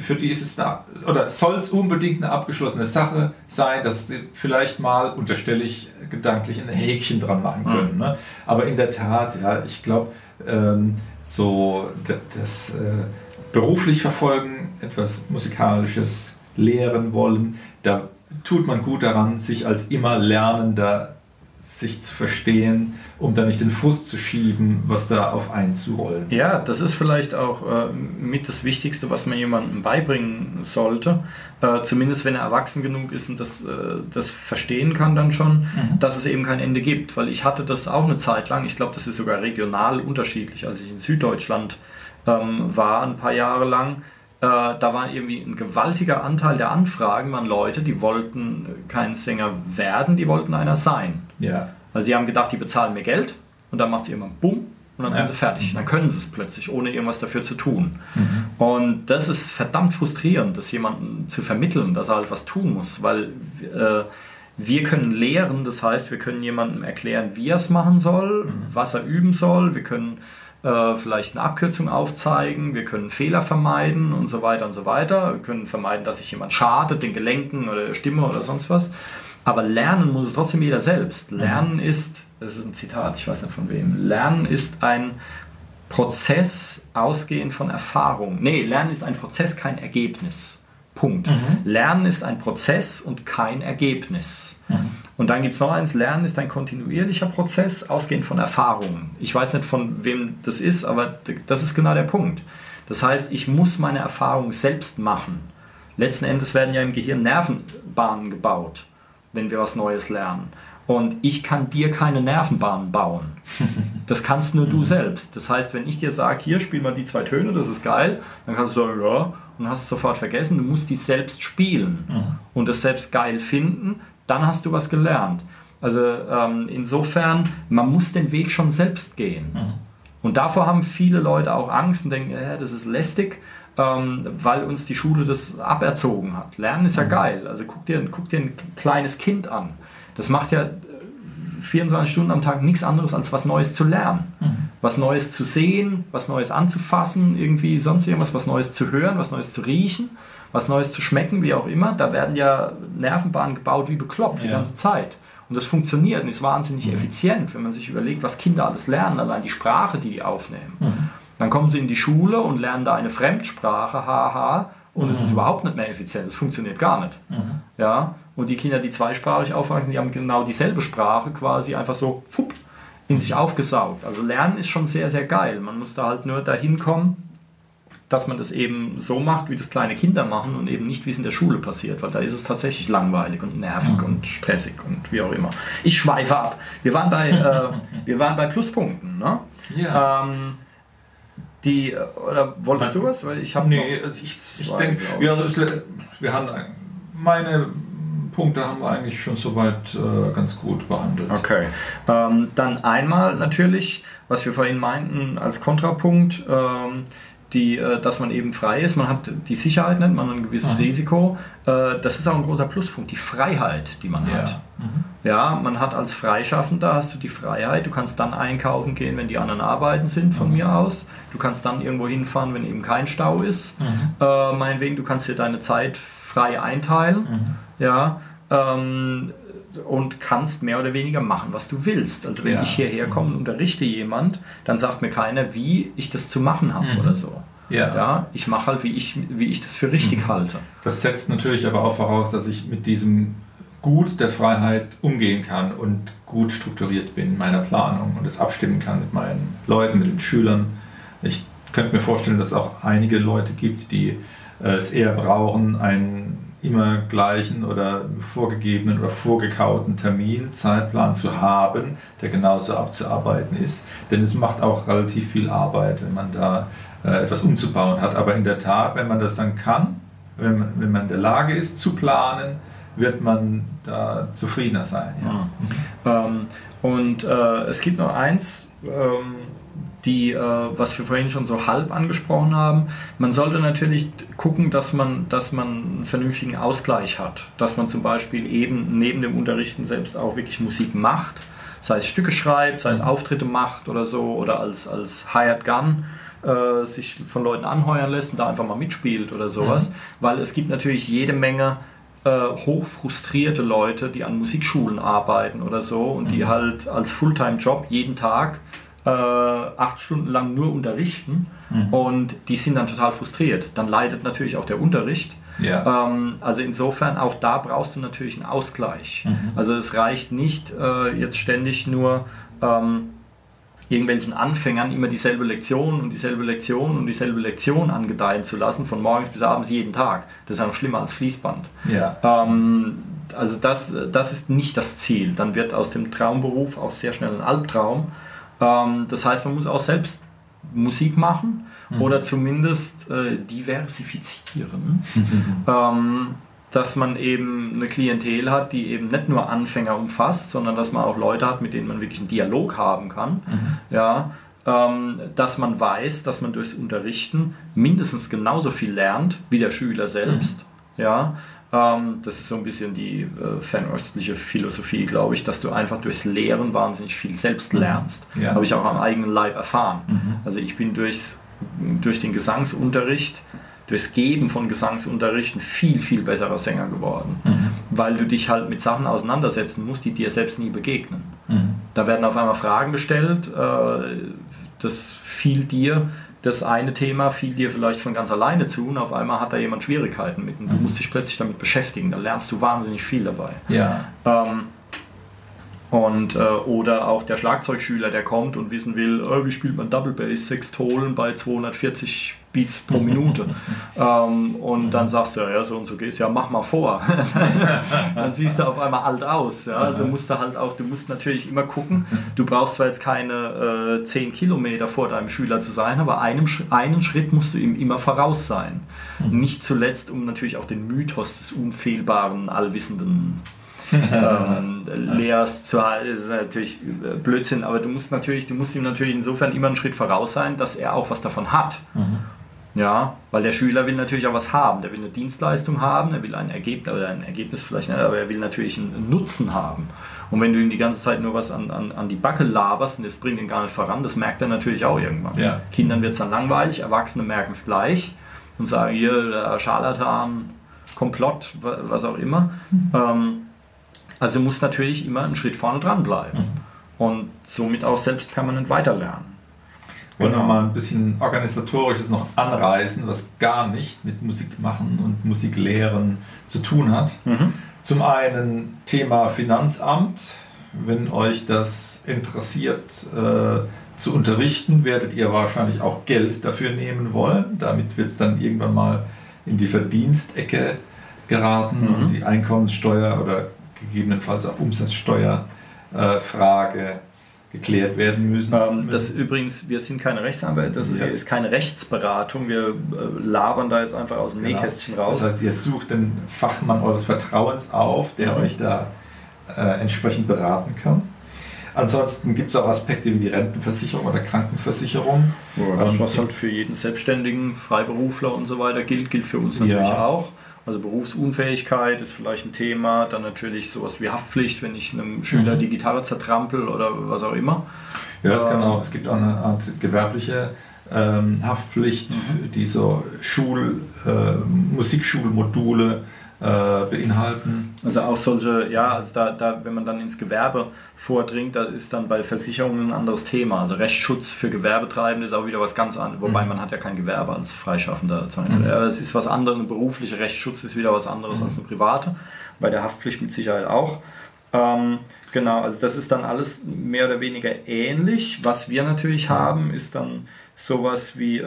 für die ist es eine, oder soll es unbedingt eine abgeschlossene Sache sein, dass sie vielleicht mal, unterstelle ich, gedanklich ein Häkchen dran machen können. Ne? Aber in der Tat, ja, ich glaube, ähm, so das äh, beruflich verfolgen, etwas Musikalisches lehren wollen, da tut man gut daran, sich als immer Lernender sich zu verstehen, um da nicht den Frust zu schieben, was da auf einen zurollen. Ja, das ist vielleicht auch äh, mit das Wichtigste, was man jemandem beibringen sollte. Äh, zumindest wenn er erwachsen genug ist und das, äh, das verstehen kann dann schon, dass es eben kein Ende gibt. Weil ich hatte das auch eine Zeit lang, ich glaube, das ist sogar regional unterschiedlich, als ich in Süddeutschland ähm, war, ein paar Jahre lang. Äh, da war irgendwie ein gewaltiger Anteil der Anfragen waren Leute, die wollten kein Sänger werden, die wollten einer sein. Ja. Also sie haben gedacht, die bezahlen mir Geld und dann macht sie immer Bumm und dann Ja. sind sie fertig. Dann können sie es plötzlich, ohne irgendwas dafür zu tun. Und das ist verdammt frustrierend, das jemandem zu vermitteln, dass er halt was tun muss, weil äh, wir können lehren, das heißt, wir können jemandem erklären, wie er es machen soll, was er üben soll, wir können äh, vielleicht eine Abkürzung aufzeigen, wir können Fehler vermeiden und so weiter und so weiter. Wir können vermeiden, dass sich jemand schadet, den Gelenken oder der Stimme oder sonst was. Aber lernen muss es trotzdem jeder selbst. Lernen ist, das ist ein Zitat, ich weiß nicht von wem, Lernen ist ein Prozess ausgehend von Erfahrung. Nee, Lernen ist ein Prozess, kein Ergebnis. Punkt. Lernen ist ein Prozess und kein Ergebnis. Und dann gibt es noch eins, Lernen ist ein kontinuierlicher Prozess, ausgehend von Erfahrungen. Ich weiß nicht, von wem das ist, aber das ist genau der Punkt. Das heißt, ich muss meine Erfahrung selbst machen. Letzten Endes werden ja im Gehirn Nervenbahnen gebaut, wenn wir was Neues lernen. Und ich kann dir keine Nervenbahnen bauen. Das kannst nur du selbst. Das heißt, wenn ich dir sage, hier spiel mal die zwei Töne, das ist geil, dann kannst du sagen, ja, und hast es sofort vergessen. Du musst die selbst spielen und das selbst geil finden, dann hast du was gelernt. Also ähm, insofern, man muss den Weg schon selbst gehen. Und davor haben viele Leute auch Angst und denken, äh, das ist lästig, ähm, weil uns die Schule das aberzogen hat. Lernen ist ja geil. Also guck dir, guck dir ein kleines Kind an. Das macht ja äh, 24 Stunden am Tag nichts anderes, als was Neues zu lernen. Was Neues zu sehen, was Neues anzufassen, irgendwie sonst irgendwas, was Neues zu hören, was Neues zu riechen, was Neues zu schmecken, wie auch immer. Da werden ja Nervenbahnen gebaut wie bekloppt die Ja. ganze Zeit. Und das funktioniert und ist wahnsinnig effizient, wenn man sich überlegt, was Kinder alles lernen, allein die Sprache, die die aufnehmen. Dann kommen sie in die Schule und lernen da eine Fremdsprache, haha, und es ist überhaupt nicht mehr effizient, es funktioniert gar nicht. Ja? Und die Kinder, die zweisprachig aufwachsen, die haben genau dieselbe Sprache quasi einfach so fupp, in sich aufgesaugt. Also Lernen ist schon sehr, sehr geil. Man muss da halt nur dahin kommen, dass man das eben so macht, wie das kleine Kinder machen und eben nicht, wie es in der Schule passiert, weil da ist es tatsächlich langweilig und nervig Mhm. und stressig und wie auch immer. Ich schweife ab. Wir waren bei, äh, wir waren bei Pluspunkten. Ne? Ja. Ähm, die, oder wolltest du was? Weil ich habe Nee, also ich, ich denke, glaub wir, haben ein- meine Punkte haben wir eigentlich schon soweit äh, ganz gut behandelt. Okay. Ähm, dann einmal natürlich, was wir vorhin meinten als Kontrapunkt, ähm, die, äh, dass man eben frei ist. Man hat die Sicherheit, nennt man ein gewisses Mhm. Risiko. Äh, das ist auch ein großer Pluspunkt, die Freiheit, die man Ja. hat. Mhm. Ja, man hat als Freischaffender hast du die Freiheit. Du kannst dann einkaufen gehen, wenn die anderen arbeiten sind, von Mhm. mir aus. Du kannst dann irgendwo hinfahren, wenn eben kein Stau ist. Mhm. Äh, meinetwegen, du kannst dir deine Zeit frei einteilen. Mhm. Ja, ähm, und kannst mehr oder weniger machen, was du willst. Also wenn Ja. ich hierher komme und unterrichte jemand, dann sagt mir keiner, wie ich das zu machen habe Mhm. oder so. Ja. Ja, ich mache halt, wie ich, wie ich das für richtig Mhm. halte. Das setzt natürlich aber auch voraus, dass ich mit diesem Gut der Freiheit umgehen kann und gut strukturiert bin in meiner Planung und es abstimmen kann mit meinen Leuten, mit den Schülern. Ich könnte mir vorstellen, dass es auch einige Leute gibt, die äh, es eher brauchen, einen immer gleichen oder vorgegebenen oder vorgekauten Termin, Zeitplan zu haben, der genauso abzuarbeiten ist. Denn es macht auch relativ viel Arbeit, wenn man da äh, etwas umzubauen hat. Aber in der Tat, wenn man das dann kann, wenn man, wenn man in der Lage ist zu planen, wird man da zufriedener sein. Ja. Ähm, und äh, es gibt noch eins, ähm, die, äh, was wir vorhin schon so halb angesprochen haben. Man sollte natürlich gucken, dass man, dass man einen vernünftigen Ausgleich hat. Dass man zum Beispiel eben neben dem Unterrichten selbst auch wirklich Musik macht. Sei es Stücke schreibt, sei es Auftritte macht oder so, oder als, als Hired Gun äh, sich von Leuten anheuern lässt und da einfach mal mitspielt oder sowas. Weil es gibt natürlich jede Menge äh, hochfrustrierte Leute, die an Musikschulen arbeiten oder so und die halt als Fulltime-Job jeden Tag äh, acht Stunden lang nur unterrichten und die sind dann total frustriert. Dann leidet natürlich auch der Unterricht. Ja. Ähm, also insofern, auch da brauchst du natürlich einen Ausgleich. Mhm. Also es reicht nicht äh, jetzt ständig nur ähm, irgendwelchen Anfängern immer dieselbe Lektion und dieselbe Lektion und dieselbe Lektion angedeihen zu lassen, von morgens bis abends jeden Tag. Das ist ja noch schlimmer als Fließband. ja. Ähm, also das, das ist nicht das Ziel. Dann wird aus dem Traumberuf auch sehr schnell ein Albtraum. Ähm, das heißt, man muss auch selbst Musik machen oder zumindest äh, diversifizieren, ähm, dass man eben eine Klientel hat, die eben nicht nur Anfänger umfasst, sondern dass man auch Leute hat, mit denen man wirklich einen Dialog haben kann. Ja, ähm, dass man weiß, dass man durchs Unterrichten mindestens genauso viel lernt wie der Schüler selbst. Ja, ähm, das ist so ein bisschen die äh, fernöstliche Philosophie, glaube ich, dass du einfach durchs Lehren wahnsinnig viel selbst lernst. Ja. Habe ich auch am eigenen Leib erfahren. Also ich bin durchs, durch den Gesangsunterricht, durchs Geben von Gesangsunterrichten viel, viel besserer Sänger geworden. Weil du dich halt mit Sachen auseinandersetzen musst, die dir selbst nie begegnen. Mhm. Da werden auf einmal Fragen gestellt, äh, das fiel dir, das eine Thema fiel dir vielleicht von ganz alleine zu und auf einmal hat da jemand Schwierigkeiten mit und du musst dich plötzlich damit beschäftigen, da lernst du wahnsinnig viel dabei. Ja. Ähm, und, äh, oder auch der Schlagzeugschüler, der kommt und wissen will, äh, wie spielt man Double Bass Sextolen bei 240 Beats pro Minute. ähm, und dann sagst du, ja, so und so geht's, ja, mach mal vor. dann siehst du auf einmal alt aus. Ja? Also musst du halt auch, du musst natürlich immer gucken, du brauchst zwar jetzt keine äh, 10 Kilometer vor deinem Schüler zu sein, aber einem, einen Schritt musst du ihm immer voraus sein. Nicht zuletzt, um natürlich auch den Mythos des unfehlbaren, allwissenden ähm, Lehrers zu halten, ist natürlich äh, Blödsinn, aber du musst natürlich, du musst ihm natürlich insofern immer einen Schritt voraus sein, dass er auch was davon hat. Ja, weil der Schüler will natürlich auch was haben. Der will eine Dienstleistung haben, er will ein Ergebnis oder ein Ergebnis vielleicht nicht, aber er will natürlich einen Nutzen haben. Und wenn du ihm die ganze Zeit nur was an, an, an die Backe laberst und das bringt ihn gar nicht voran, das merkt er natürlich auch irgendwann. Ja. Kindern wird es dann langweilig, Erwachsene merken es gleich und sagen, hier, der Scharlatan, Komplott, wa- was auch immer. Ähm, also muss natürlich immer einen Schritt vorne dran bleiben und somit auch selbst permanent weiterlernen. Wollen wir Genau. mal ein bisschen organisatorisches noch anreißen, was gar nicht mit Musik machen und Musiklehren zu tun hat. Mhm. Zum einen Thema Finanzamt. wenn euch das interessiert äh, zu unterrichten, werdet ihr wahrscheinlich auch Geld dafür nehmen wollen. Damit wird es dann irgendwann mal in die Verdienstecke geraten Mhm. und die Einkommenssteuer oder gegebenenfalls auch Umsatzsteuerfrage äh, geklärt werden müssen. Ähm, das übrigens, wir sind keine Rechtsanwälte, das ist, Ja. ist keine Rechtsberatung, wir äh, labern da jetzt einfach aus dem Genau. Nähkästchen raus. Das heißt, ihr sucht den Fachmann eures Vertrauens auf, der Mhm. euch da äh, entsprechend beraten kann. Ansonsten gibt es auch Aspekte wie die Rentenversicherung oder Krankenversicherung. Ja, das, Ähm, was halt für jeden Selbstständigen, Freiberufler und so weiter gilt, gilt für uns natürlich Ja. auch. Also Berufsunfähigkeit ist vielleicht ein Thema, dann natürlich sowas wie Haftpflicht, wenn ich einem Schüler Mhm. die Gitarre zertrampel oder was auch immer. Ja, es, kann Ähm, auch, es gibt auch eine Art gewerbliche ähm, Haftpflicht, Mhm. die so Schul, äh, Musikschulmodule äh, beinhalten. Also auch solche, ja, also da, da, wenn man dann ins Gewerbe vordringt, da ist dann bei Versicherungen ein anderes Thema. Also Rechtsschutz für Gewerbetreibende ist auch wieder was ganz anderes, wobei Mhm. man hat ja kein Gewerbe als Freischaffender. Mhm. Es ist was anderes, ein beruflicher Rechtsschutz ist wieder was anderes Mhm. als eine private, bei der Haftpflicht mit Sicherheit auch. Ähm, genau, also das ist dann alles mehr oder weniger ähnlich. Was wir natürlich haben, ist dann sowas wie äh,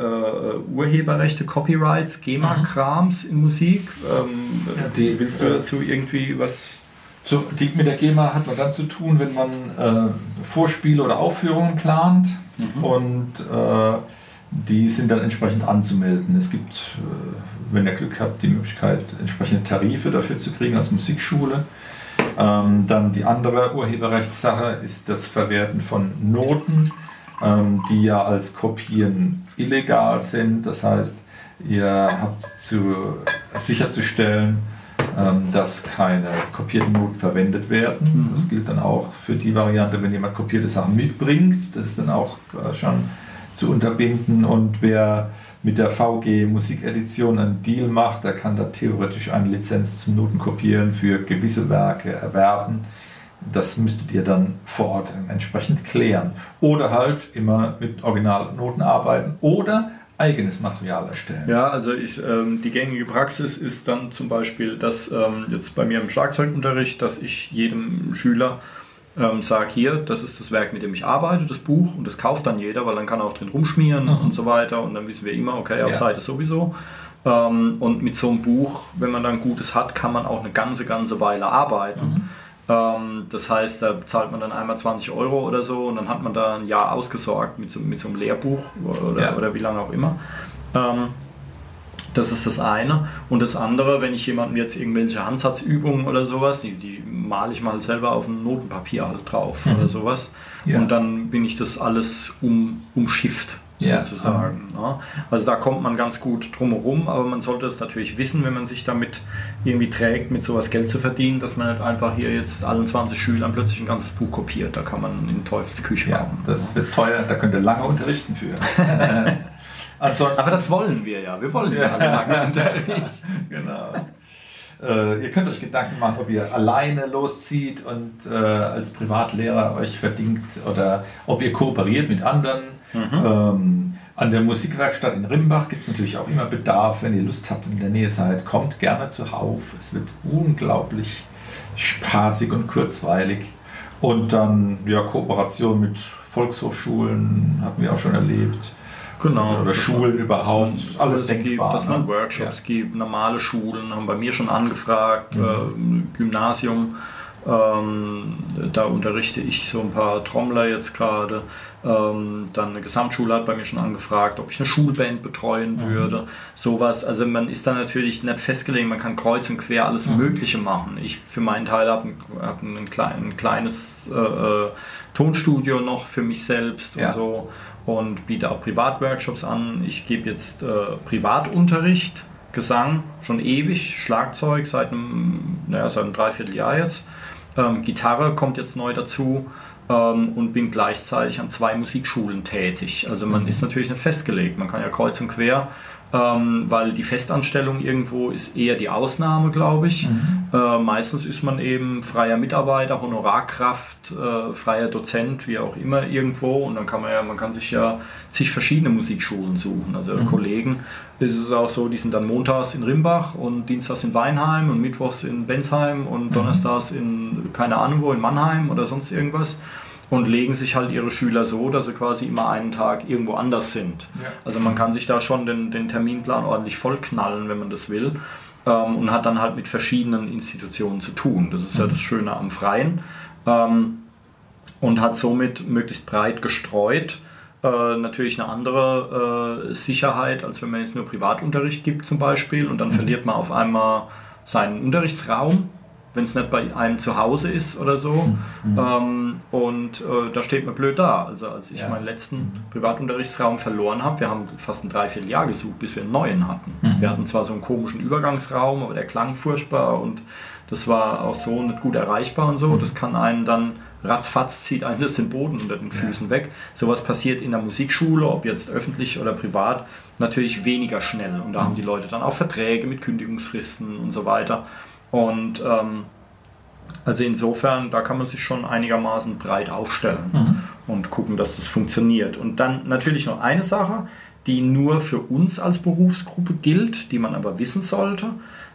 Urheberrechte, Copyrights, GEMA-Krams in Musik. Ähm, Ja, die- willst du äh, dazu irgendwie was So, die, mit der GEMA hat man dann zu tun, wenn man äh, Vorspiele oder Aufführungen plant Mhm. und äh, die sind dann entsprechend anzumelden. Es gibt, äh, wenn ihr Glück habt, die Möglichkeit, entsprechende Tarife dafür zu kriegen als Musikschule. Ähm, dann die andere Urheberrechtssache ist das Verwerten von Noten, die ja als Kopien illegal sind. Das heißt, ihr habt zu, sicherzustellen, ähm, dass keine kopierten Noten verwendet werden. Mhm. Das gilt dann auch für die Variante, wenn jemand kopierte Sachen mitbringt. Das ist dann auch äh, schon zu unterbinden. Und wer mit der VG Musikedition einen Deal macht, der kann da theoretisch eine Lizenz zum Notenkopieren für gewisse Werke erwerben. Das müsstet ihr dann vor Ort entsprechend klären. Oder halt immer mit Originalnoten arbeiten oder eigenes Material erstellen. Ja, also ich, ähm, die gängige Praxis ist dann zum Beispiel, dass ähm, jetzt bei mir im Schlagzeugunterricht, dass ich jedem Schüler ähm, sage, hier, das ist das Werk, mit dem ich arbeite, das Buch, und das kauft dann jeder, weil dann kann er auch drin rumschmieren Mhm. und so weiter, und dann wissen wir immer, okay, auf Ja. Seite sowieso. Ähm, und mit so einem Buch, wenn man dann gutes hat, kann man auch eine ganze, ganze Weile arbeiten. Ähm, das heißt, da zahlt man dann einmal 20 Euro oder so und dann hat man da ein Jahr ausgesorgt mit so, mit so einem Lehrbuch oder, Ja. oder wie lange auch immer. Ähm, das ist das eine. Und das andere, wenn ich jemandem jetzt irgendwelche Handsatzübungen oder sowas, die, die male ich mal selber auf ein Notenpapier halt drauf Mhm. oder sowas. Ja. Und dann bin ich das alles um, umschifft Ja. sozusagen. Ja. Also da kommt man ganz gut drumherum, aber man sollte es natürlich wissen, wenn man sich damit irgendwie trägt, mit sowas Geld zu verdienen, dass man nicht einfach hier jetzt allen 20 Schülern plötzlich ein ganzes Buch kopiert. Da kann man in Teufelsküche Ja, kommen. das wird teuer, da könnt ihr lange unterrichten für. Ansonsten, aber das wollen wir ja. Wir wollen ja Ja. alle lange unterrichten. genau. Äh, ihr könnt euch Gedanken machen, ob ihr alleine loszieht und äh, als Privatlehrer euch verdingt oder ob ihr kooperiert mit anderen. Ähm, an der Musikwerkstatt in Rimbach gibt es natürlich auch immer Bedarf. Wenn ihr Lust habt und in der Nähe seid, kommt gerne zuhauf. Es wird unglaublich spaßig und kurzweilig. Und dann ja, Kooperation mit Volkshochschulen hatten wir auch schon erlebt. Genau. Oder Schulen überhaupt, alles Kurse gibt, denkbar, dass man ne? Workshops gibt, normale Schulen haben bei mir schon angefragt, Mhm. äh, Gymnasium. Ähm, da unterrichte ich so ein paar Trommler jetzt gerade. Ähm, dann eine Gesamtschule hat bei mir schon angefragt, ob ich eine Schulband betreuen Mhm. würde. Sowas. Also man ist da natürlich nicht festgelegt, man kann kreuz und quer alles Mhm. Mögliche machen. Ich für meinen Teil habe ein, hab ein, klein, ein kleines äh, äh, Tonstudio noch für mich selbst Ja. und so und biete auch Privatworkshops an. Ich gebe jetzt äh, Privatunterricht, Gesang schon ewig, Schlagzeug seit einem, naja, seit einem Dreivierteljahr jetzt. Ähm, Gitarre kommt jetzt neu dazu ähm, und bin gleichzeitig an zwei Musikschulen tätig. Also man Mhm. ist natürlich nicht festgelegt. Man kann ja kreuz und quer ähm, weil die Festanstellung irgendwo ist eher die Ausnahme, glaube ich. Äh, meistens ist man eben freier Mitarbeiter, Honorarkraft, äh, freier Dozent, wie auch immer irgendwo. Und dann kann man ja, man kann sich ja zig verschiedene Musikschulen suchen. Also Kollegen ist es auch so, die sind dann montags in Rimbach und dienstags in Weinheim und mittwochs in Bensheim und donnerstags in keine Ahnung wo, in Mannheim oder sonst irgendwas und legen sich halt ihre Schüler so, dass sie quasi immer einen Tag irgendwo anders sind. Ja. Also man kann sich da schon den, den Terminplan ordentlich vollknallen, wenn man das will. Ähm, und hat dann halt mit verschiedenen Institutionen zu tun. Das ist ja das Schöne am Freien. Ähm, und hat somit möglichst breit gestreut. Äh, natürlich eine andere äh, Sicherheit, als wenn man jetzt nur Privatunterricht gibt zum Beispiel und dann verliert man auf einmal seinen Unterrichtsraum, wenn es nicht bei einem zu Hause ist oder so. Ähm, und äh, da steht man blöd da. Also als ich Ja. meinen letzten Privatunterrichtsraum verloren habe, wir haben fast ein Dreivierteljahr gesucht, bis wir einen neuen hatten. Wir hatten zwar so einen komischen Übergangsraum, aber der klang furchtbar und das war auch so nicht gut erreichbar und so. Das kann einen dann ratzfatz zieht einen das den Boden unter den Füßen weg. Sowas passiert in der Musikschule, ob jetzt öffentlich oder privat, natürlich weniger schnell. Und da haben die Leute dann auch Verträge mit Kündigungsfristen und so weiter. Und ähm, also insofern, da kann man sich schon einigermaßen breit aufstellen und gucken, dass das funktioniert. Und dann natürlich noch eine Sache, die nur für uns als Berufsgruppe gilt, die man aber wissen sollte,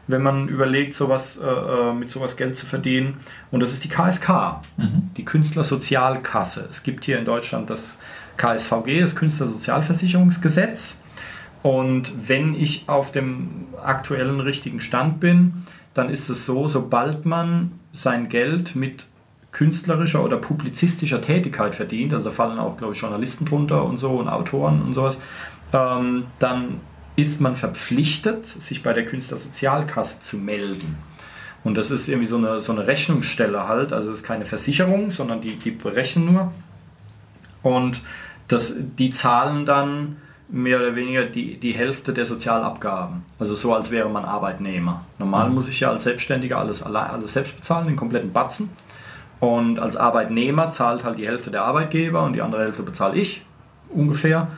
wenn man überlegt, sowas, äh, äh, mit sowas Geld zu verdienen. Und das ist die KSK, die Künstlersozialkasse. Es gibt hier in Deutschland das KSVG, das Künstlersozialversicherungsgesetz. Und wenn ich auf dem aktuellen richtigen Stand bin, dann ist es so, sobald man sein Geld mit künstlerischer oder publizistischer Tätigkeit verdient, also da fallen auch, glaube ich, Journalisten drunter und so und Autoren und sowas, ähm, dann ist man verpflichtet, sich bei der Künstlersozialkasse zu melden. Und das ist irgendwie so eine, so eine Rechnungsstelle halt, also es ist keine Versicherung, sondern die, die berechnen nur. Und das, die zahlen dann mehr oder weniger die, die Hälfte der Sozialabgaben. Also so, als wäre man Arbeitnehmer. Normal muss ich ja als Selbstständiger alles, alles selbst bezahlen, den kompletten Batzen. Und als Arbeitnehmer zahlt halt die Hälfte der Arbeitgeber und die andere Hälfte bezahle ich ungefähr.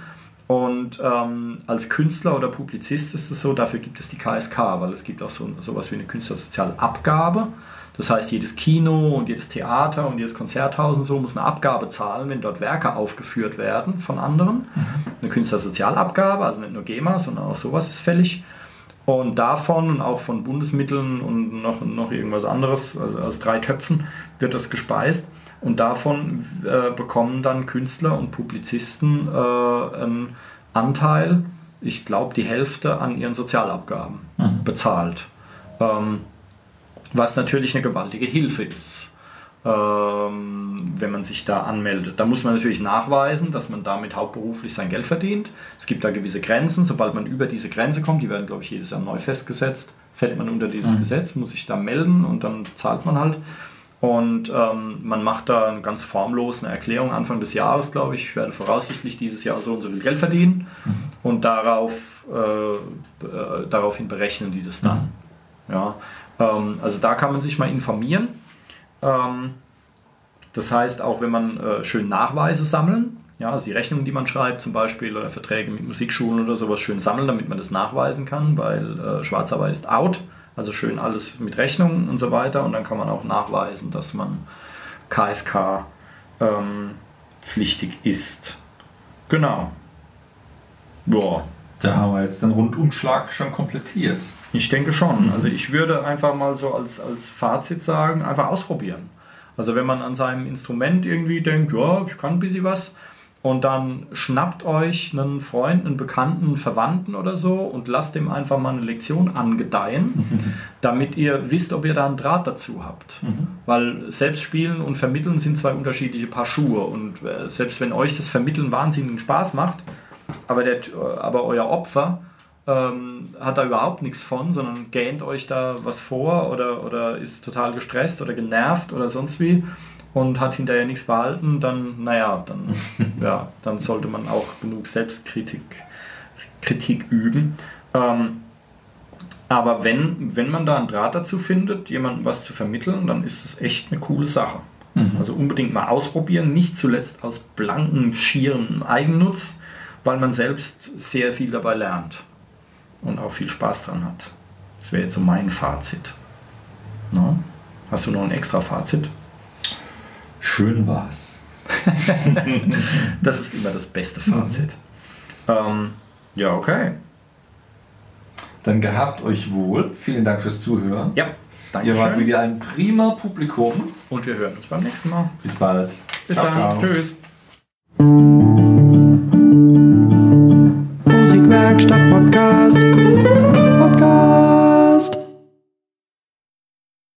Und ähm, als Künstler oder Publizist ist es so, dafür gibt es die KSK, weil es gibt auch so sowas wie eine Künstlersozialabgabe. Das heißt, jedes Kino und jedes Theater und jedes Konzerthaus und so muss eine Abgabe zahlen, wenn dort Werke aufgeführt werden von anderen. Eine Künstlersozialabgabe, also nicht nur GEMA, sondern auch sowas ist fällig. Und davon und auch von Bundesmitteln und noch, noch irgendwas anderes, also aus drei Töpfen, wird das gespeist. Und davon äh, bekommen dann Künstler und Publizisten äh, einen Anteil, ich glaube die Hälfte an ihren Sozialabgaben bezahlt. Ähm, was natürlich eine gewaltige Hilfe ist, ähm, wenn man sich da anmeldet. Da muss man natürlich nachweisen, dass man damit hauptberuflich sein Geld verdient. Es gibt da gewisse Grenzen. Sobald man über diese Grenze kommt, die werden, glaube ich, jedes Jahr neu festgesetzt, fällt man unter dieses Gesetz, muss sich da melden und dann zahlt man halt. Und ähm, man macht da eine ganz formlos eine Erklärung Anfang des Jahres, glaube ich. Ich werde voraussichtlich dieses Jahr so und so viel Geld verdienen. Und darauf, äh, äh, daraufhin berechnen die das dann. Ja, ähm, also da kann man sich mal informieren. Ähm, das heißt, auch wenn man äh, schön Nachweise sammeln, ja, also die Rechnungen, die man schreibt zum Beispiel oder Verträge mit Musikschulen oder sowas schön sammeln, damit man das nachweisen kann, weil äh, Schwarzarbeit ist out. Also schön alles mit Rechnungen und so weiter und dann kann man auch nachweisen, dass man KSK ähm, pflichtig ist. Genau. Boah. Da haben wir jetzt den Rundumschlag schon komplettiert. Ich denke schon. Also ich würde einfach mal so als, als Fazit sagen, einfach ausprobieren. Also wenn man an seinem Instrument irgendwie denkt, ja, ich kann ein bisschen was, und dann schnappt euch einen Freund, einen Bekannten, einen Verwandten oder so und lasst dem einfach mal eine Lektion angedeihen, damit ihr wisst, ob ihr da einen Draht dazu habt. Weil selbst spielen und vermitteln sind zwei unterschiedliche Paar Schuhe. Und äh, selbst wenn euch das Vermitteln wahnsinnigen Spaß macht, aber, der, aber euer Opfer ähm, hat da überhaupt nichts von, sondern gähnt euch da was vor oder, oder ist total gestresst oder genervt oder sonst wie und hat hinterher nichts behalten, dann, naja, dann, ja, dann sollte man auch genug Selbstkritik Kritik üben. Ähm, aber wenn, wenn man da einen Draht dazu findet, jemandem was zu vermitteln, dann ist das echt eine coole Sache. Also unbedingt mal ausprobieren, nicht zuletzt aus blankem, schieren Eigennutz, weil man selbst sehr viel dabei lernt. und auch viel Spaß dran hat. Das wäre jetzt so mein Fazit. No? Hast du noch ein extra Fazit? Schön war's. das ist immer das beste Fazit. Mhm. Ähm, ja, okay. Dann gehabt euch wohl. Vielen Dank fürs Zuhören. Ja, danke. Ihr wart wieder ein prima Publikum. Und wir hören uns beim nächsten Mal. Bis bald. Bis ciao, dann. Ciao. Tschüss. Musikwerkstatt